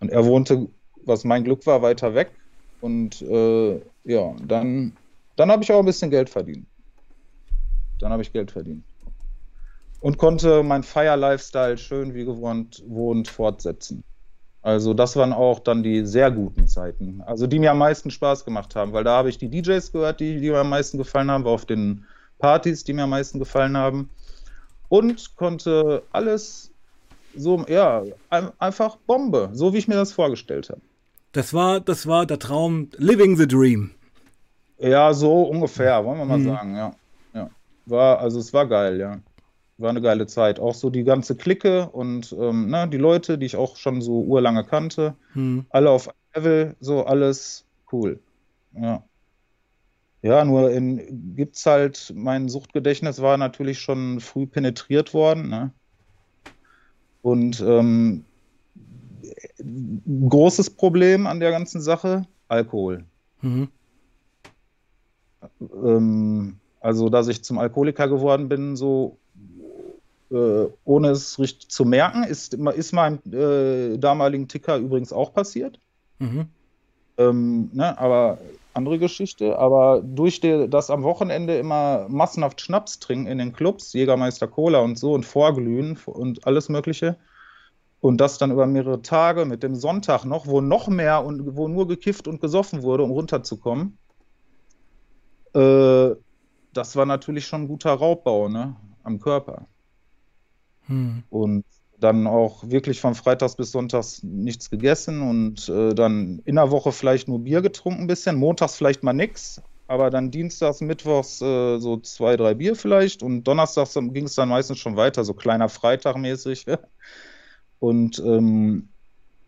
Und er wohnte, was mein Glück war, weiter weg. Und äh, ja, dann, dann habe ich auch ein bisschen Geld verdient. Dann habe ich Geld verdient. Und konnte mein Feier-Lifestyle schön wie gewohnt wohnt fortsetzen. Also das waren auch dann die sehr guten Zeiten. Also die mir am meisten Spaß gemacht haben, weil da habe ich die DJs gehört, die, die mir am meisten gefallen haben, war auf den Partys, die mir am meisten gefallen haben. Und konnte alles so, ja, ein, einfach Bombe, so wie ich mir das vorgestellt habe. Das war, das war der Traum, living the dream. Ja, so ungefähr, wollen wir mal Mhm. sagen, ja. ja. War, also es war geil, ja. War eine geile Zeit. Auch so die ganze Clique und ähm, ne, die Leute, die ich auch schon so urlange kannte, Mhm. alle auf Level, so alles cool. Ja. Ja, nur in gibt's halt, mein Suchtgedächtnis war natürlich schon früh penetriert worden, ne? Und ähm, großes Problem an der ganzen Sache, Alkohol. Mhm. Ähm, also, dass ich zum Alkoholiker geworden bin, so äh, ohne es richtig zu merken, ist, ist meinem äh, damaligen Ticker übrigens auch passiert. Mhm. Ähm, ne, aber andere Geschichte. Aber durch die, das am Wochenende immer massenhaft Schnaps trinken in den Clubs, Jägermeister Cola und so und Vorglühen und alles Mögliche. Und das dann über mehrere Tage mit dem Sonntag noch, wo noch mehr und wo nur gekifft und gesoffen wurde, um runterzukommen. Äh, das war natürlich schon ein guter Raubbau, ne, am Körper. Mhm. Und dann auch wirklich von Freitags bis Sonntags nichts gegessen und äh, dann in der Woche vielleicht nur Bier getrunken ein bisschen, montags vielleicht mal nix, aber dann dienstags, mittwochs äh, so zwei, drei Bier vielleicht und donnerstags ging es dann meistens schon weiter, so kleiner Freitag mäßig. [laughs] Und ähm,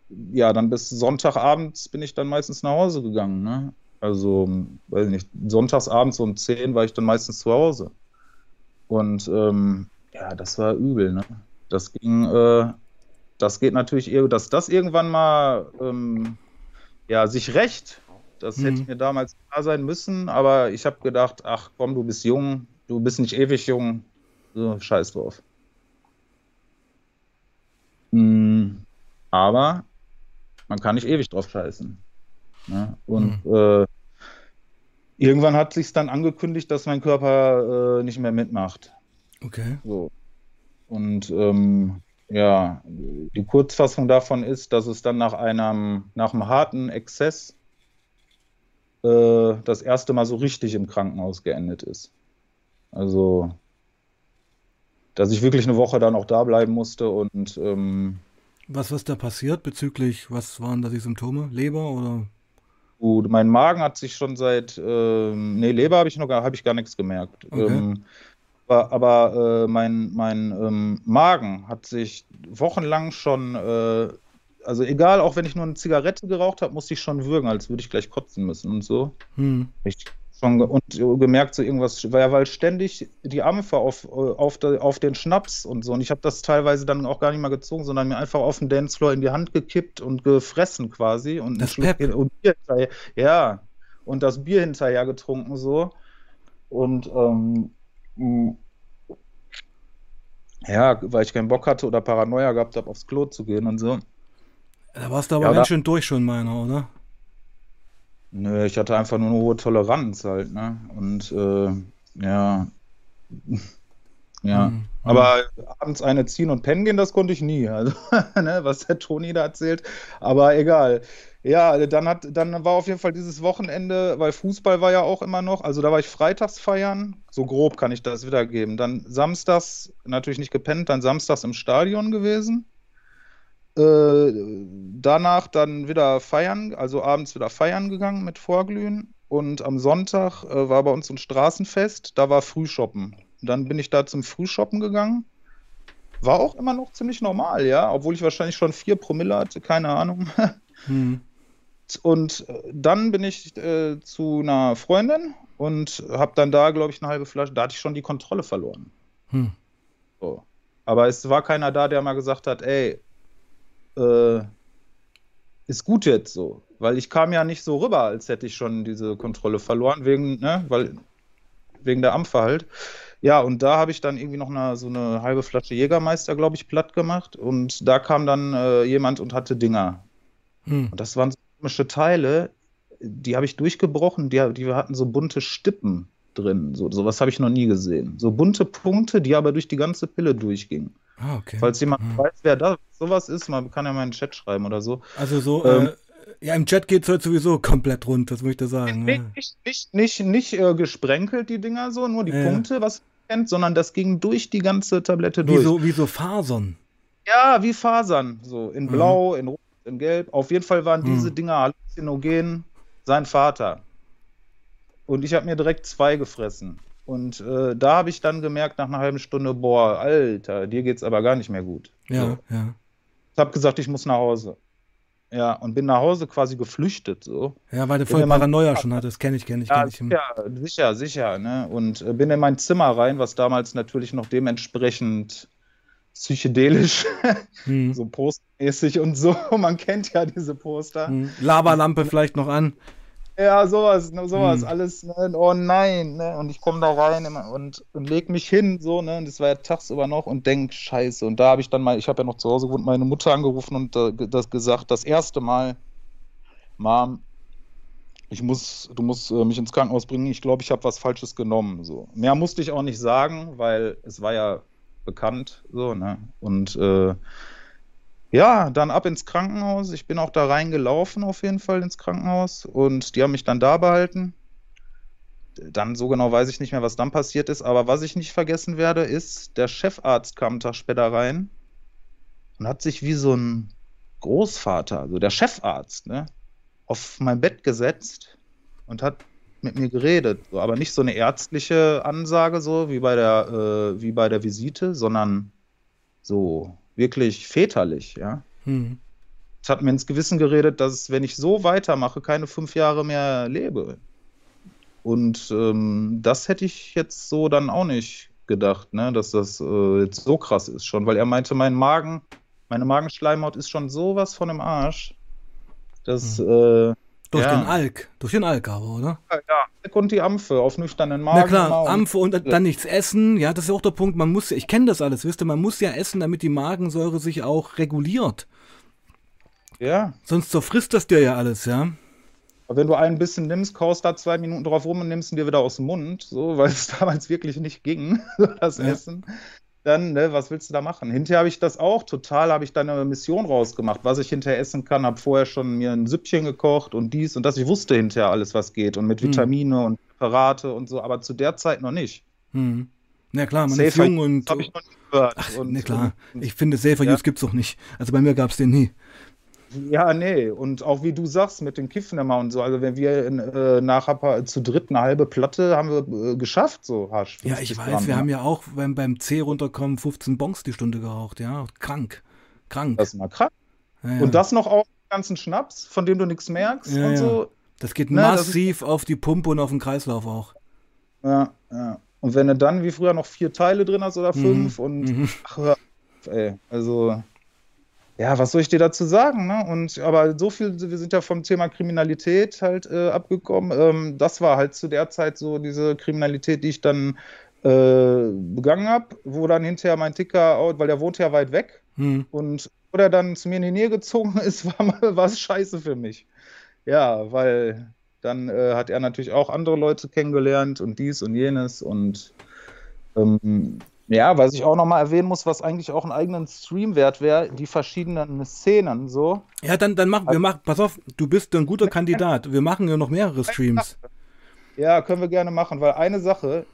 ja, dann bis Sonntagabends bin ich dann meistens nach Hause gegangen. Ne? Also, weiß ich nicht, sonntagsabends um 10 war ich dann meistens zu Hause. Und ähm, ja, das war übel, ne? Das ging, äh, das geht natürlich, dass das irgendwann mal ähm, ja, sich rächt. Das Mhm. hätte mir damals klar sein müssen, aber ich habe gedacht, ach komm, du bist jung, du bist nicht ewig jung, so scheiß drauf. Mm, aber man kann nicht ewig drauf scheißen. Ne? Und äh, irgendwann hat sich dann angekündigt, dass mein Körper äh, nicht mehr mitmacht. Okay. So. Und ähm, ja, die Kurzfassung davon ist, dass es dann nach einem, nach einem harten Exzess äh, das erste Mal so richtig im Krankenhaus geendet ist. Also, dass ich wirklich eine Woche dann auch da bleiben musste und ähm, Was, was da passiert bezüglich, was waren da die Symptome? Leber oder? gut, mein Magen hat sich schon seit, ähm, nee, Leber habe ich noch gar, habe ich gar nichts gemerkt. Okay. Ähm, aber aber äh, mein, mein ähm, Magen hat sich wochenlang schon äh, also egal, auch wenn ich nur eine Zigarette geraucht habe, musste ich schon würgen, als würde ich gleich kotzen müssen und so. Hm. Ich schon und gemerkt, so irgendwas, weil, weil ständig die Ampfer auf, auf, de, auf den Schnaps und so. Und ich habe das teilweise dann auch gar nicht mal gezogen, sondern mir einfach auf den Dancefloor in die Hand gekippt und gefressen quasi. Und, das Pep. und Bier hinterher, ja, und das Bier hinterher getrunken so. Und ähm, ja, weil ich keinen Bock hatte oder Paranoia gehabt habe, aufs Klo zu gehen und so. Da warst du aber ja, ganz schön durch schon, meiner, oder? Nö, ich hatte einfach nur eine hohe Toleranz halt, ne? Und äh, ja. ja. Mhm. Aber abends eine ziehen und pennen gehen, das konnte ich nie. Also, [laughs] ne, was der Toni da erzählt. Aber egal. Ja, dann hat, dann war auf jeden Fall dieses Wochenende, weil Fußball war ja auch immer noch, also da war ich freitags feiern, so grob kann ich das wiedergeben. Dann samstags natürlich nicht gepennt, dann samstags im Stadion gewesen. Äh, danach dann wieder feiern, also abends wieder feiern gegangen mit Vorglühen. Und am Sonntag äh, war bei uns ein Straßenfest, da war Frühshoppen. Dann bin ich da zum Frühshoppen gegangen. War auch immer noch ziemlich normal, ja, obwohl ich wahrscheinlich schon vier Promille hatte, keine Ahnung. [laughs] Hm. Und äh, dann bin ich äh, zu einer Freundin und habe dann da, glaube ich, eine halbe Flasche, da hatte ich schon die Kontrolle verloren. Hm. So. Aber es war keiner da, der mal gesagt hat, ey, äh, ist gut jetzt so. Weil ich kam ja nicht so rüber, als hätte ich schon diese Kontrolle verloren, wegen, ne, weil, wegen der Ampfe halt. Ja, und da habe ich dann irgendwie noch eine, so eine halbe Flasche Jägermeister, glaube ich, platt gemacht. Und da kam dann äh, jemand und hatte Dinger. Hm. Und das waren so komische Teile, die habe ich durchgebrochen, die, die hatten so bunte Stippen drin. So, sowas habe ich noch nie gesehen. So bunte Punkte, die aber durch die ganze Pille durchgingen. Ah, okay. Falls jemand hm. weiß, wer da sowas ist, man kann ja mal in den Chat schreiben oder so. Also so, ähm, äh, ja, im Chat geht es heute sowieso komplett rund, das möchte ich sagen. Nicht, ne? nicht, nicht, nicht, nicht äh, gesprenkelt, die Dinger so, nur die ja. Punkte, was man kennt, sondern das ging durch die ganze Tablette durch. Wie so, wie so Fasern. Ja, wie Fasern. So in mhm. Blau, mhm. in Rot, in Gelb. Auf jeden Fall waren mhm. diese Dinger halluzinogen sein Vater. Und ich habe mir direkt zwei gefressen. Und äh, da habe ich dann gemerkt nach einer halben Stunde, boah, Alter, dir geht's aber gar nicht mehr gut. Ja, so. ja. Ich habe gesagt, ich muss nach Hause. Ja, und bin nach Hause quasi geflüchtet. So. Ja, weil du vorher Paranoia schon hattest, kenne ich, kenne ich, ja, kenn ich. Ja, sicher, sicher. Ne? Und äh, bin in mein Zimmer rein, was damals natürlich noch dementsprechend psychedelisch, [laughs] hm. so postmäßig und so. [laughs] Man kennt ja diese Poster. Hm. Laberlampe vielleicht noch an. Ja, sowas, ne, sowas, hm. alles, ne, oh nein, ne, und ich komme da rein immer und, und leg mich hin, so, ne, und das war ja tagsüber noch und denk, scheiße, und da habe ich dann mal, ich habe ja noch zu Hause gewohnt, meine Mutter angerufen und äh, das gesagt, das erste Mal, Mom, ich muss, du musst äh, mich ins Krankenhaus bringen, ich glaube, ich habe was Falsches genommen, so. Mehr musste ich auch nicht sagen, weil es war ja bekannt, so, ne, und, äh, ja, dann ab ins Krankenhaus. Ich bin auch da reingelaufen, auf jeden Fall ins Krankenhaus. Und die haben mich dann da behalten. Dann so genau weiß ich nicht mehr, was dann passiert ist. Aber was ich nicht vergessen werde, ist, der Chefarzt kam einen Tag später rein und hat sich wie so ein Großvater, also der Chefarzt, ne, auf mein Bett gesetzt und hat mit mir geredet. Aber nicht so eine ärztliche Ansage, so wie bei der, äh, wie bei der Visite, sondern so wirklich väterlich, ja. Hm. Es hat mir ins Gewissen geredet, dass wenn ich so weitermache, keine fünf Jahre mehr lebe. Und ähm, das hätte ich jetzt so dann auch nicht gedacht, ne, dass das äh, jetzt so krass ist schon, weil er meinte, mein Magen, meine Magenschleimhaut ist schon sowas von im Arsch, dass hm. äh, durch ja. den Alk, durch den Alk aber, oder? Ja, ja. Und die Ampfe auf nüchternen Magen. Na klar, Ampfe und dann nichts essen. Ja, das ist auch der Punkt. Man muss, ich kenne das alles, wisst ihr, man muss ja essen, damit die Magensäure sich auch reguliert. Ja. Sonst zerfrisst das dir ja alles, ja. Aber wenn du ein bisschen nimmst, kaust da zwei Minuten drauf rum und nimmst ihn dir wieder aus dem Mund, so, weil es [laughs] damals wirklich nicht ging, [laughs] das ja. Essen dann, ne, was willst du da machen? Hinterher habe ich das auch total, habe ich da eine Mission rausgemacht, was ich hinterher essen kann, habe vorher schon mir ein Süppchen gekocht und dies und das. Ich wusste hinterher alles, was geht und mit hm. Vitamine hm. und Präparate und so, aber zu der Zeit noch nicht. Hm. Na klar, man Safer ist jung und. Habe ich noch nie gehört. Ach, und, ne, klar. Ich finde, Safer ja. Use gibt's auch nicht. Also bei mir gab es den nie. Ja, nee. Und auch wie du sagst, mit dem Kiffen immer und so. Also wenn wir in, äh, nachher zu dritt eine halbe Platte haben wir äh, geschafft, so Hasch. Ja, ich weiß, Gramm, wir ja. haben ja auch beim, beim C runterkommen 15 Bonks die Stunde geraucht, ja. Krank. Krank. Das ist mal krank. Ja, ja. Und das noch auch ganzen Schnaps, von dem du nichts merkst ja, und so. Das geht ne, massiv das auf die Pumpe und auf den Kreislauf auch. Ja, ja. Und wenn du dann wie früher noch vier Teile drin hast oder mhm. fünf mhm. und mhm. ach, ey, also ja, was soll ich dir dazu sagen? Ne? Und aber so viel, wir sind ja vom Thema Kriminalität halt äh, abgekommen. Ähm, das war halt zu der Zeit so diese Kriminalität, die ich dann äh, begangen habe, wo dann hinterher mein Ticker, weil der wohnt ja weit weg hm. und wo der dann zu mir in die Nähe gezogen [laughs] ist, war es scheiße für mich. Ja, weil dann äh, hat er natürlich auch andere Leute kennengelernt und dies und jenes und ähm, ja, was ich auch nochmal erwähnen muss, was eigentlich auch einen eigenen Stream wert wäre, die verschiedenen Szenen so. Ja, dann, dann machen wir, also, mach, pass auf, du bist ein guter Kandidat. Wir machen ja noch mehrere Streams. Ja, können wir gerne machen, weil eine Sache,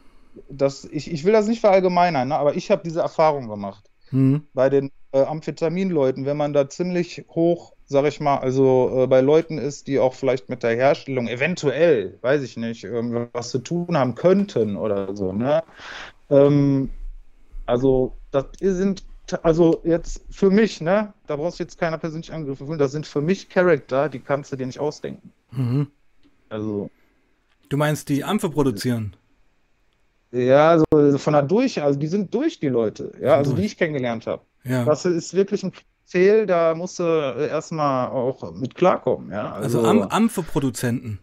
das, ich, ich will das nicht verallgemeinern, ne, aber ich habe diese Erfahrung gemacht. Mhm. Bei den äh, Amphetaminleuten, wenn man da ziemlich hoch, sag ich mal, also äh, bei Leuten ist, die auch vielleicht mit der Herstellung eventuell, weiß ich nicht, was zu tun haben könnten oder so, ne? Ähm, also, das sind, also jetzt für mich, ne, da brauchst du jetzt keiner persönlich Angriffe fühlen, das sind für mich Charakter, die kannst du dir nicht ausdenken. Mhm. Also. Du meinst, die Ampfe produzieren? Ja, so von da durch, also die sind durch, die Leute, ja, also die ich kennengelernt habe. Ja. Das ist wirklich ein Ziel, da musst du erstmal auch mit klarkommen, ja. Also, also Am Ampfe-Produzenten.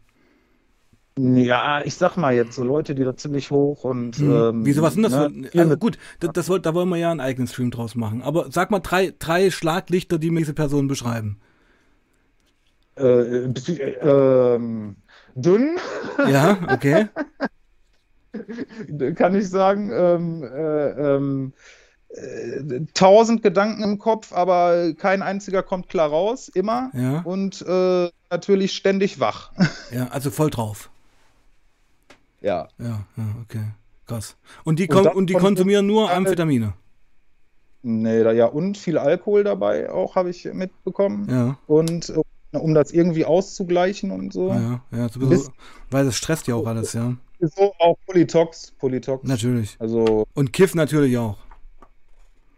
Ja, ich sag mal jetzt so Leute, die da ziemlich hoch und. Hm. Ähm, Wieso, was sind das? Ne? Für, also gut, das, das, da wollen wir ja einen eigenen Stream draus machen. Aber sag mal drei, drei Schlaglichter, die mir diese Person beschreiben. Äh, äh, dünn. Ja, okay. [laughs] Kann ich sagen. Ähm, äh, ähm, äh, tausend Gedanken im Kopf, aber kein einziger kommt klar raus, immer. Ja. Und äh, natürlich ständig wach. [laughs] Ja, also voll drauf. Ja. Ja, ja, okay. Krass. Und die, und, und die konsumieren nur Amphetamine? Nee, da, ja, und viel Alkohol dabei auch, habe ich mitbekommen. Ja. Und äh, um das irgendwie auszugleichen und so. Ja, ja, sowieso, weil das stresst ja auch alles, ja. So auch Polytox, Polytox. Natürlich. Also. Und Kiff natürlich auch.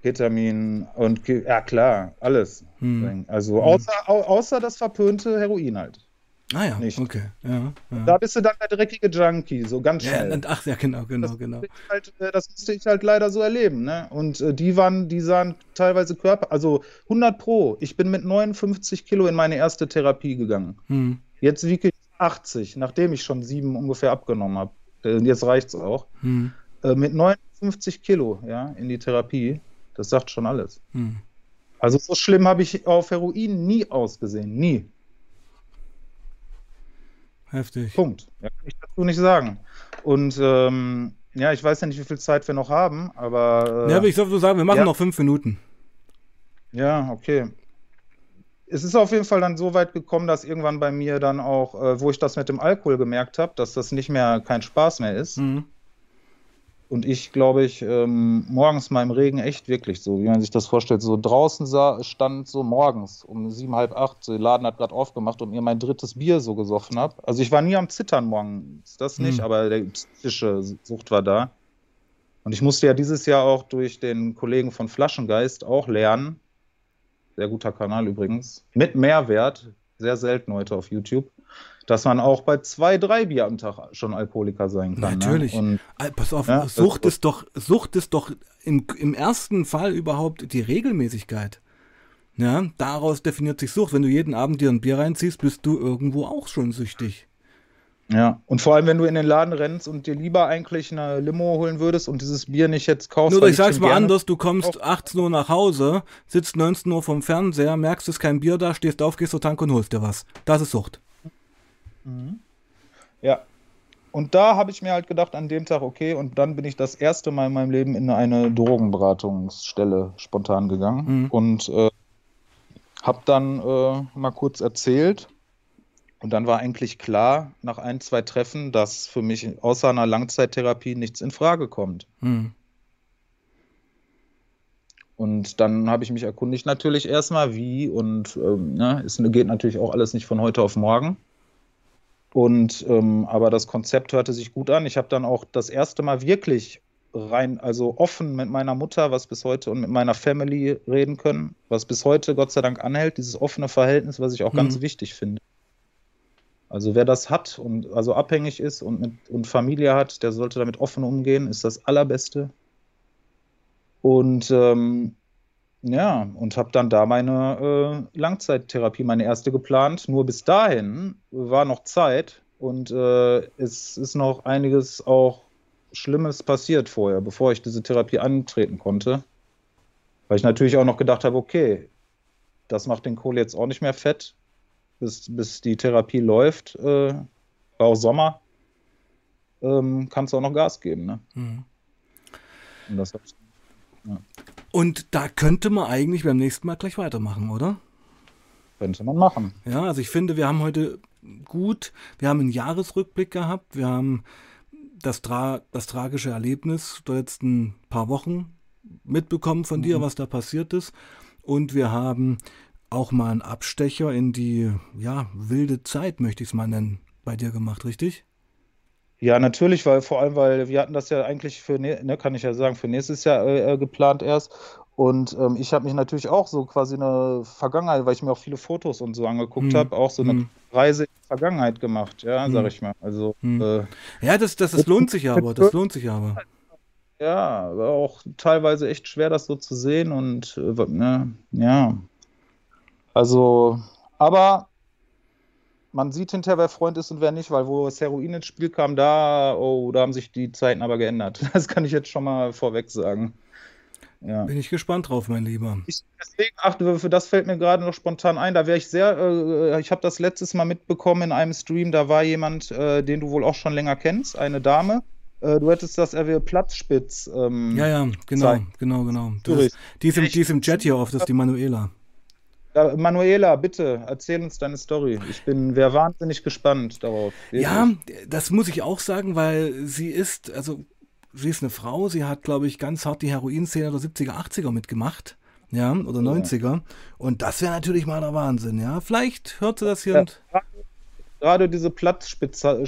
Ketamin und ja klar, alles. Hm. Also außer, außer das verpönte Heroin halt. Ah ja, nicht. okay. Ja, ja. Da bist du dann der dreckige Junkie, so ganz schnell. Ja, [laughs] ach ja, genau, genau, das genau. Halt, äh, das musste ich halt leider so erleben, ne? Und äh, die waren, die sahen teilweise Körper, also 100 pro. Ich bin mit 59 Kilo in meine erste Therapie gegangen. Hm. Jetzt wiege ich 80, nachdem ich schon sieben ungefähr abgenommen habe. Äh, jetzt reicht's auch. Hm. Äh, mit 59 Kilo, ja, in die Therapie. Das sagt schon alles. Hm. Also so schlimm habe ich auf Heroin nie ausgesehen, nie. Heftig. Punkt. Ja, kann ich dazu nicht sagen. Und ähm, ja, ich weiß ja nicht, wie viel Zeit wir noch haben, aber. Äh, ja, aber ich soll so sagen, wir machen ja. noch fünf Minuten. Ja, okay. Es ist auf jeden Fall dann so weit gekommen, dass irgendwann bei mir dann auch, äh, wo ich das mit dem Alkohol gemerkt habe, dass das nicht mehr kein Spaß mehr ist. Mhm. Und ich, glaube ich, ähm, morgens mal im Regen echt wirklich so, wie man sich das vorstellt, so draußen sah, stand so morgens um sieben, halb acht, der Laden hat gerade aufgemacht und mir mein drittes Bier so gesoffen habe. Also ich war nie am Zittern morgens, das nicht, mhm. aber der psychische Sucht war da. Und ich musste ja dieses Jahr auch durch den Kollegen von Flaschengeist auch lernen, sehr guter Kanal übrigens, mit Mehrwert, sehr selten heute auf YouTube, dass man auch bei zwei, drei Bier am Tag schon Alkoholiker sein kann. Ne? Natürlich. Ne? Und, Pass auf, ja, Sucht ist doch, Sucht ist doch im, im ersten Fall überhaupt die Regelmäßigkeit. Ja, daraus definiert sich Sucht. Wenn du jeden Abend dir ein Bier reinziehst, bist du irgendwo auch schon süchtig. Ja, und vor allem, wenn du in den Laden rennst und dir lieber eigentlich eine Limo holen würdest und dieses Bier nicht jetzt kaufst. Nur, ich sag's mal anders, du kommst 18 Uhr nach Hause, sitzt 19 Uhr vom Fernseher, merkst, es ist kein Bier da, stehst auf, gehst zur Tank und holst dir was. Das ist Sucht. Mhm. Ja. Und da habe ich mir halt gedacht, an dem Tag, okay, und dann bin ich das erste Mal in meinem Leben in eine Drogenberatungsstelle spontan gegangen mhm. und äh, habe dann äh, mal kurz erzählt. Und dann war eigentlich klar, nach ein, zwei Treffen, dass für mich außer einer Langzeittherapie nichts in Frage kommt. Mhm. Und dann habe ich mich erkundigt natürlich erstmal, wie und ähm, ne, es geht natürlich auch alles nicht von heute auf morgen. Und ähm, aber das Konzept hörte sich gut an. Ich habe dann auch das erste Mal wirklich rein, also offen mit meiner Mutter, was bis heute und mit meiner Family reden können, was bis heute Gott sei Dank anhält, dieses offene Verhältnis, was ich auch mhm. ganz wichtig finde. Also wer das hat und also abhängig ist und, mit, und Familie hat, der sollte damit offen umgehen, ist das Allerbeste. Und ähm, ja, und habe dann da meine äh, Langzeittherapie, meine erste geplant. Nur bis dahin war noch Zeit und äh, es ist noch einiges auch Schlimmes passiert vorher, bevor ich diese Therapie antreten konnte. Weil ich natürlich auch noch gedacht habe, okay, das macht den Kohl jetzt auch nicht mehr fett bis, bis die Therapie läuft, äh, auch Sommer, ähm, kannst du auch noch Gas geben. Ne? Mhm. Und, das, ja. Und da könnte man eigentlich beim nächsten Mal gleich weitermachen, oder? Könnte man machen. Ja, also ich finde, wir haben heute gut, wir haben einen Jahresrückblick gehabt, wir haben das, Tra das tragische Erlebnis der letzten paar Wochen mitbekommen von mhm. dir, was da passiert ist. Und wir haben auch mal einen Abstecher in die ja, wilde Zeit, möchte ich es mal nennen, bei dir gemacht, richtig? Ja, natürlich, weil vor allem, weil wir hatten das ja eigentlich für, ne, kann ich ja sagen, für nächstes Jahr äh, äh, geplant erst. Und ähm, ich habe mich natürlich auch so quasi eine Vergangenheit, weil ich mir auch viele Fotos und so angeguckt hm. habe, auch so eine hm. Reise in die Vergangenheit gemacht, ja, hm. sag ich mal. Also hm. äh, ja, das, das, das lohnt sich aber, das lohnt sich aber. Ja, war auch teilweise echt schwer, das so zu sehen und äh, ne, ja, also, aber man sieht hinterher, wer Freund ist und wer nicht, weil wo das Heroin ins Spiel kam, da, oh, da haben sich die Zeiten aber geändert. [laughs] Das kann ich jetzt schon mal vorweg sagen. Ja. Bin ich gespannt drauf, mein Lieber. Ich, deswegen, ach, für das fällt mir gerade noch spontan ein. Da wäre ich sehr, äh, ich habe das letztes Mal mitbekommen in einem Stream, da war jemand, äh, den du wohl auch schon länger kennst, eine Dame. Äh, du hättest das RW Platzspitz. Ähm, ja, ja, genau, Zeit. genau, genau. Das die, ist im, die ist im Chat hier auf, das ist die Manuela. Manuela, bitte, erzähl uns deine Story. Ich bin wäre wahnsinnig gespannt darauf. Ja, das muss ich auch sagen, weil sie ist, also sie ist eine Frau, sie hat, glaube ich, ganz hart die Heroinszene der 70er, 80er mitgemacht. Ja, oder ja. 90er. Und das wäre natürlich mal der Wahnsinn, ja. Vielleicht hört sie das hier ja, und. Gerade diese Platzspitzzeit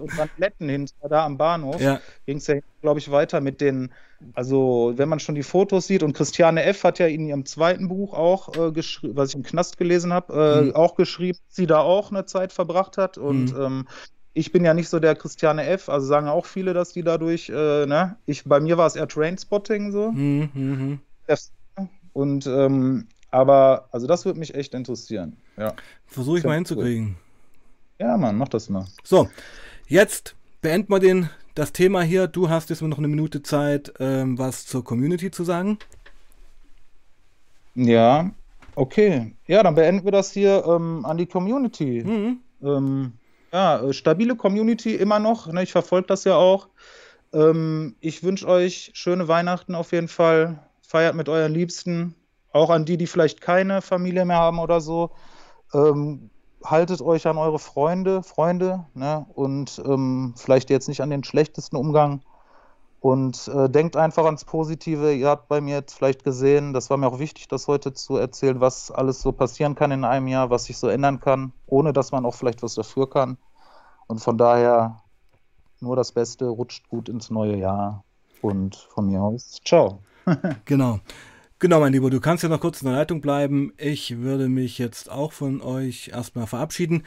und dann Plätten hinter da am Bahnhof ja. ging es ja, glaube ich, weiter mit den also, wenn man schon die Fotos sieht, und Christiane F. hat ja in ihrem zweiten Buch auch äh, geschrieben, was ich im Knast gelesen habe, äh, mhm. auch geschrieben, dass sie da auch eine Zeit verbracht hat. Und mhm. ähm, ich bin ja nicht so der Christiane F., also sagen auch viele, dass die dadurch, äh, ne, ich, bei mir war es eher Trainspotting so. Mhm. mhm. Und ähm, aber, also das würde mich echt interessieren. Ja. Versuche ich mal hinzukriegen. Ja, Mann, mach das mal. So, jetzt beenden wir den das Thema hier. Du hast jetzt noch eine Minute Zeit, ähm, was zur Community zu sagen. Ja, okay. Ja, dann beenden wir das hier ähm, an die Community. Mhm. Ähm, ja, äh, stabile Community immer noch. Ne, ich verfolge das ja auch. Ähm, ich wünsche euch schöne Weihnachten auf jeden Fall. Feiert mit euren Liebsten. Auch an die, die vielleicht keine Familie mehr haben oder so. Ähm, haltet euch an eure Freunde, Freunde, ne? Und ähm, vielleicht jetzt nicht an den schlechtesten Umgang. Und äh, denkt einfach ans Positive. Ihr habt bei mir jetzt vielleicht gesehen, das war mir auch wichtig, das heute zu erzählen, was alles so passieren kann in einem Jahr, was sich so ändern kann, ohne dass man auch vielleicht was dafür kann. Und von daher nur das Beste, rutscht gut ins neue Jahr. Und von mir aus, ciao. genau. Genau, mein Lieber, du kannst ja noch kurz in der Leitung bleiben. Ich würde mich jetzt auch von euch erstmal verabschieden.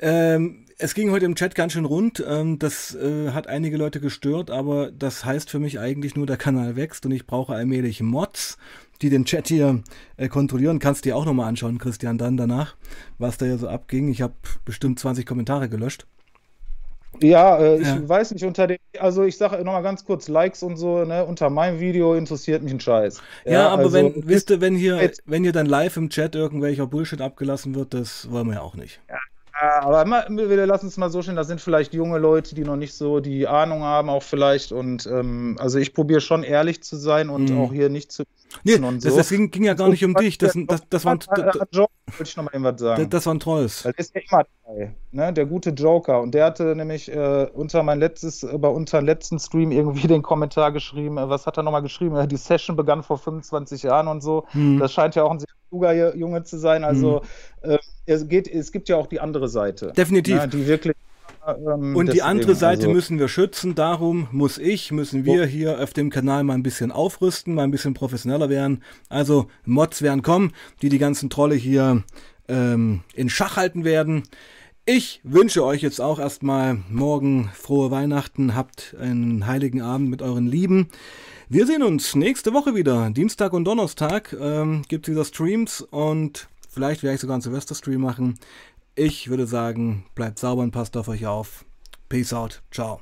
Ähm, es ging heute im Chat ganz schön rund. Ähm, das äh, hat einige Leute gestört, aber das heißt für mich eigentlich nur, der Kanal wächst und ich brauche allmählich Mods, die den Chat hier äh, kontrollieren. Kannst dir auch nochmal anschauen, Christian, dann danach, was da hier so abging. Ich habe bestimmt 20 Kommentare gelöscht. Ja, äh, ich ja. weiß nicht, unter den, also ich sage nochmal ganz kurz, Likes und so, ne, unter meinem Video interessiert mich ein Scheiß. Ja, ja aber also, wenn, wisst ihr, wenn hier, wenn hier dann live im Chat irgendwelcher Bullshit abgelassen wird, das wollen wir ja auch nicht. Ja, aber immer, wir lassen es mal so stehen, da sind vielleicht junge Leute, die noch nicht so die Ahnung haben, auch vielleicht. Und ähm, also ich probiere schon ehrlich zu sein und mhm. auch hier nicht zu. Nee, das, so. das ging, ging, ja gar nicht um dich. Das, das, das, waren, das, wollte ich noch mal irgendwas sagen. Das, waren Trolls. Weil der ist ja immer dabei, ne? Der gute Joker. Und der hatte nämlich äh, unter mein letztes, über unter letzten Stream irgendwie den Kommentar geschrieben. Äh, was hat er nochmal geschrieben? Die Session begann vor 25 Jahren und so. Mhm. Das scheint ja auch ein sehr kluger Junge zu sein. Also mhm. äh, es, geht, es gibt ja auch die andere Seite. Definitiv. Ja, die wirklich Ähm, und die andere Seite also müssen wir schützen. Darum muss ich, müssen wir hier auf dem Kanal mal ein bisschen aufrüsten, mal ein bisschen professioneller werden. Also Mods werden kommen, die die ganzen Trolle hier ähm, in Schach halten werden. Ich wünsche euch jetzt auch erstmal morgen frohe Weihnachten, habt einen heiligen Abend mit euren Lieben. Wir sehen uns nächste Woche wieder. Dienstag und Donnerstag ähm, gibt es wieder Streams und vielleicht werde ich sogar einen Silvester-Stream machen. Ich würde sagen, bleibt sauber und passt auf euch auf. Peace out. Ciao.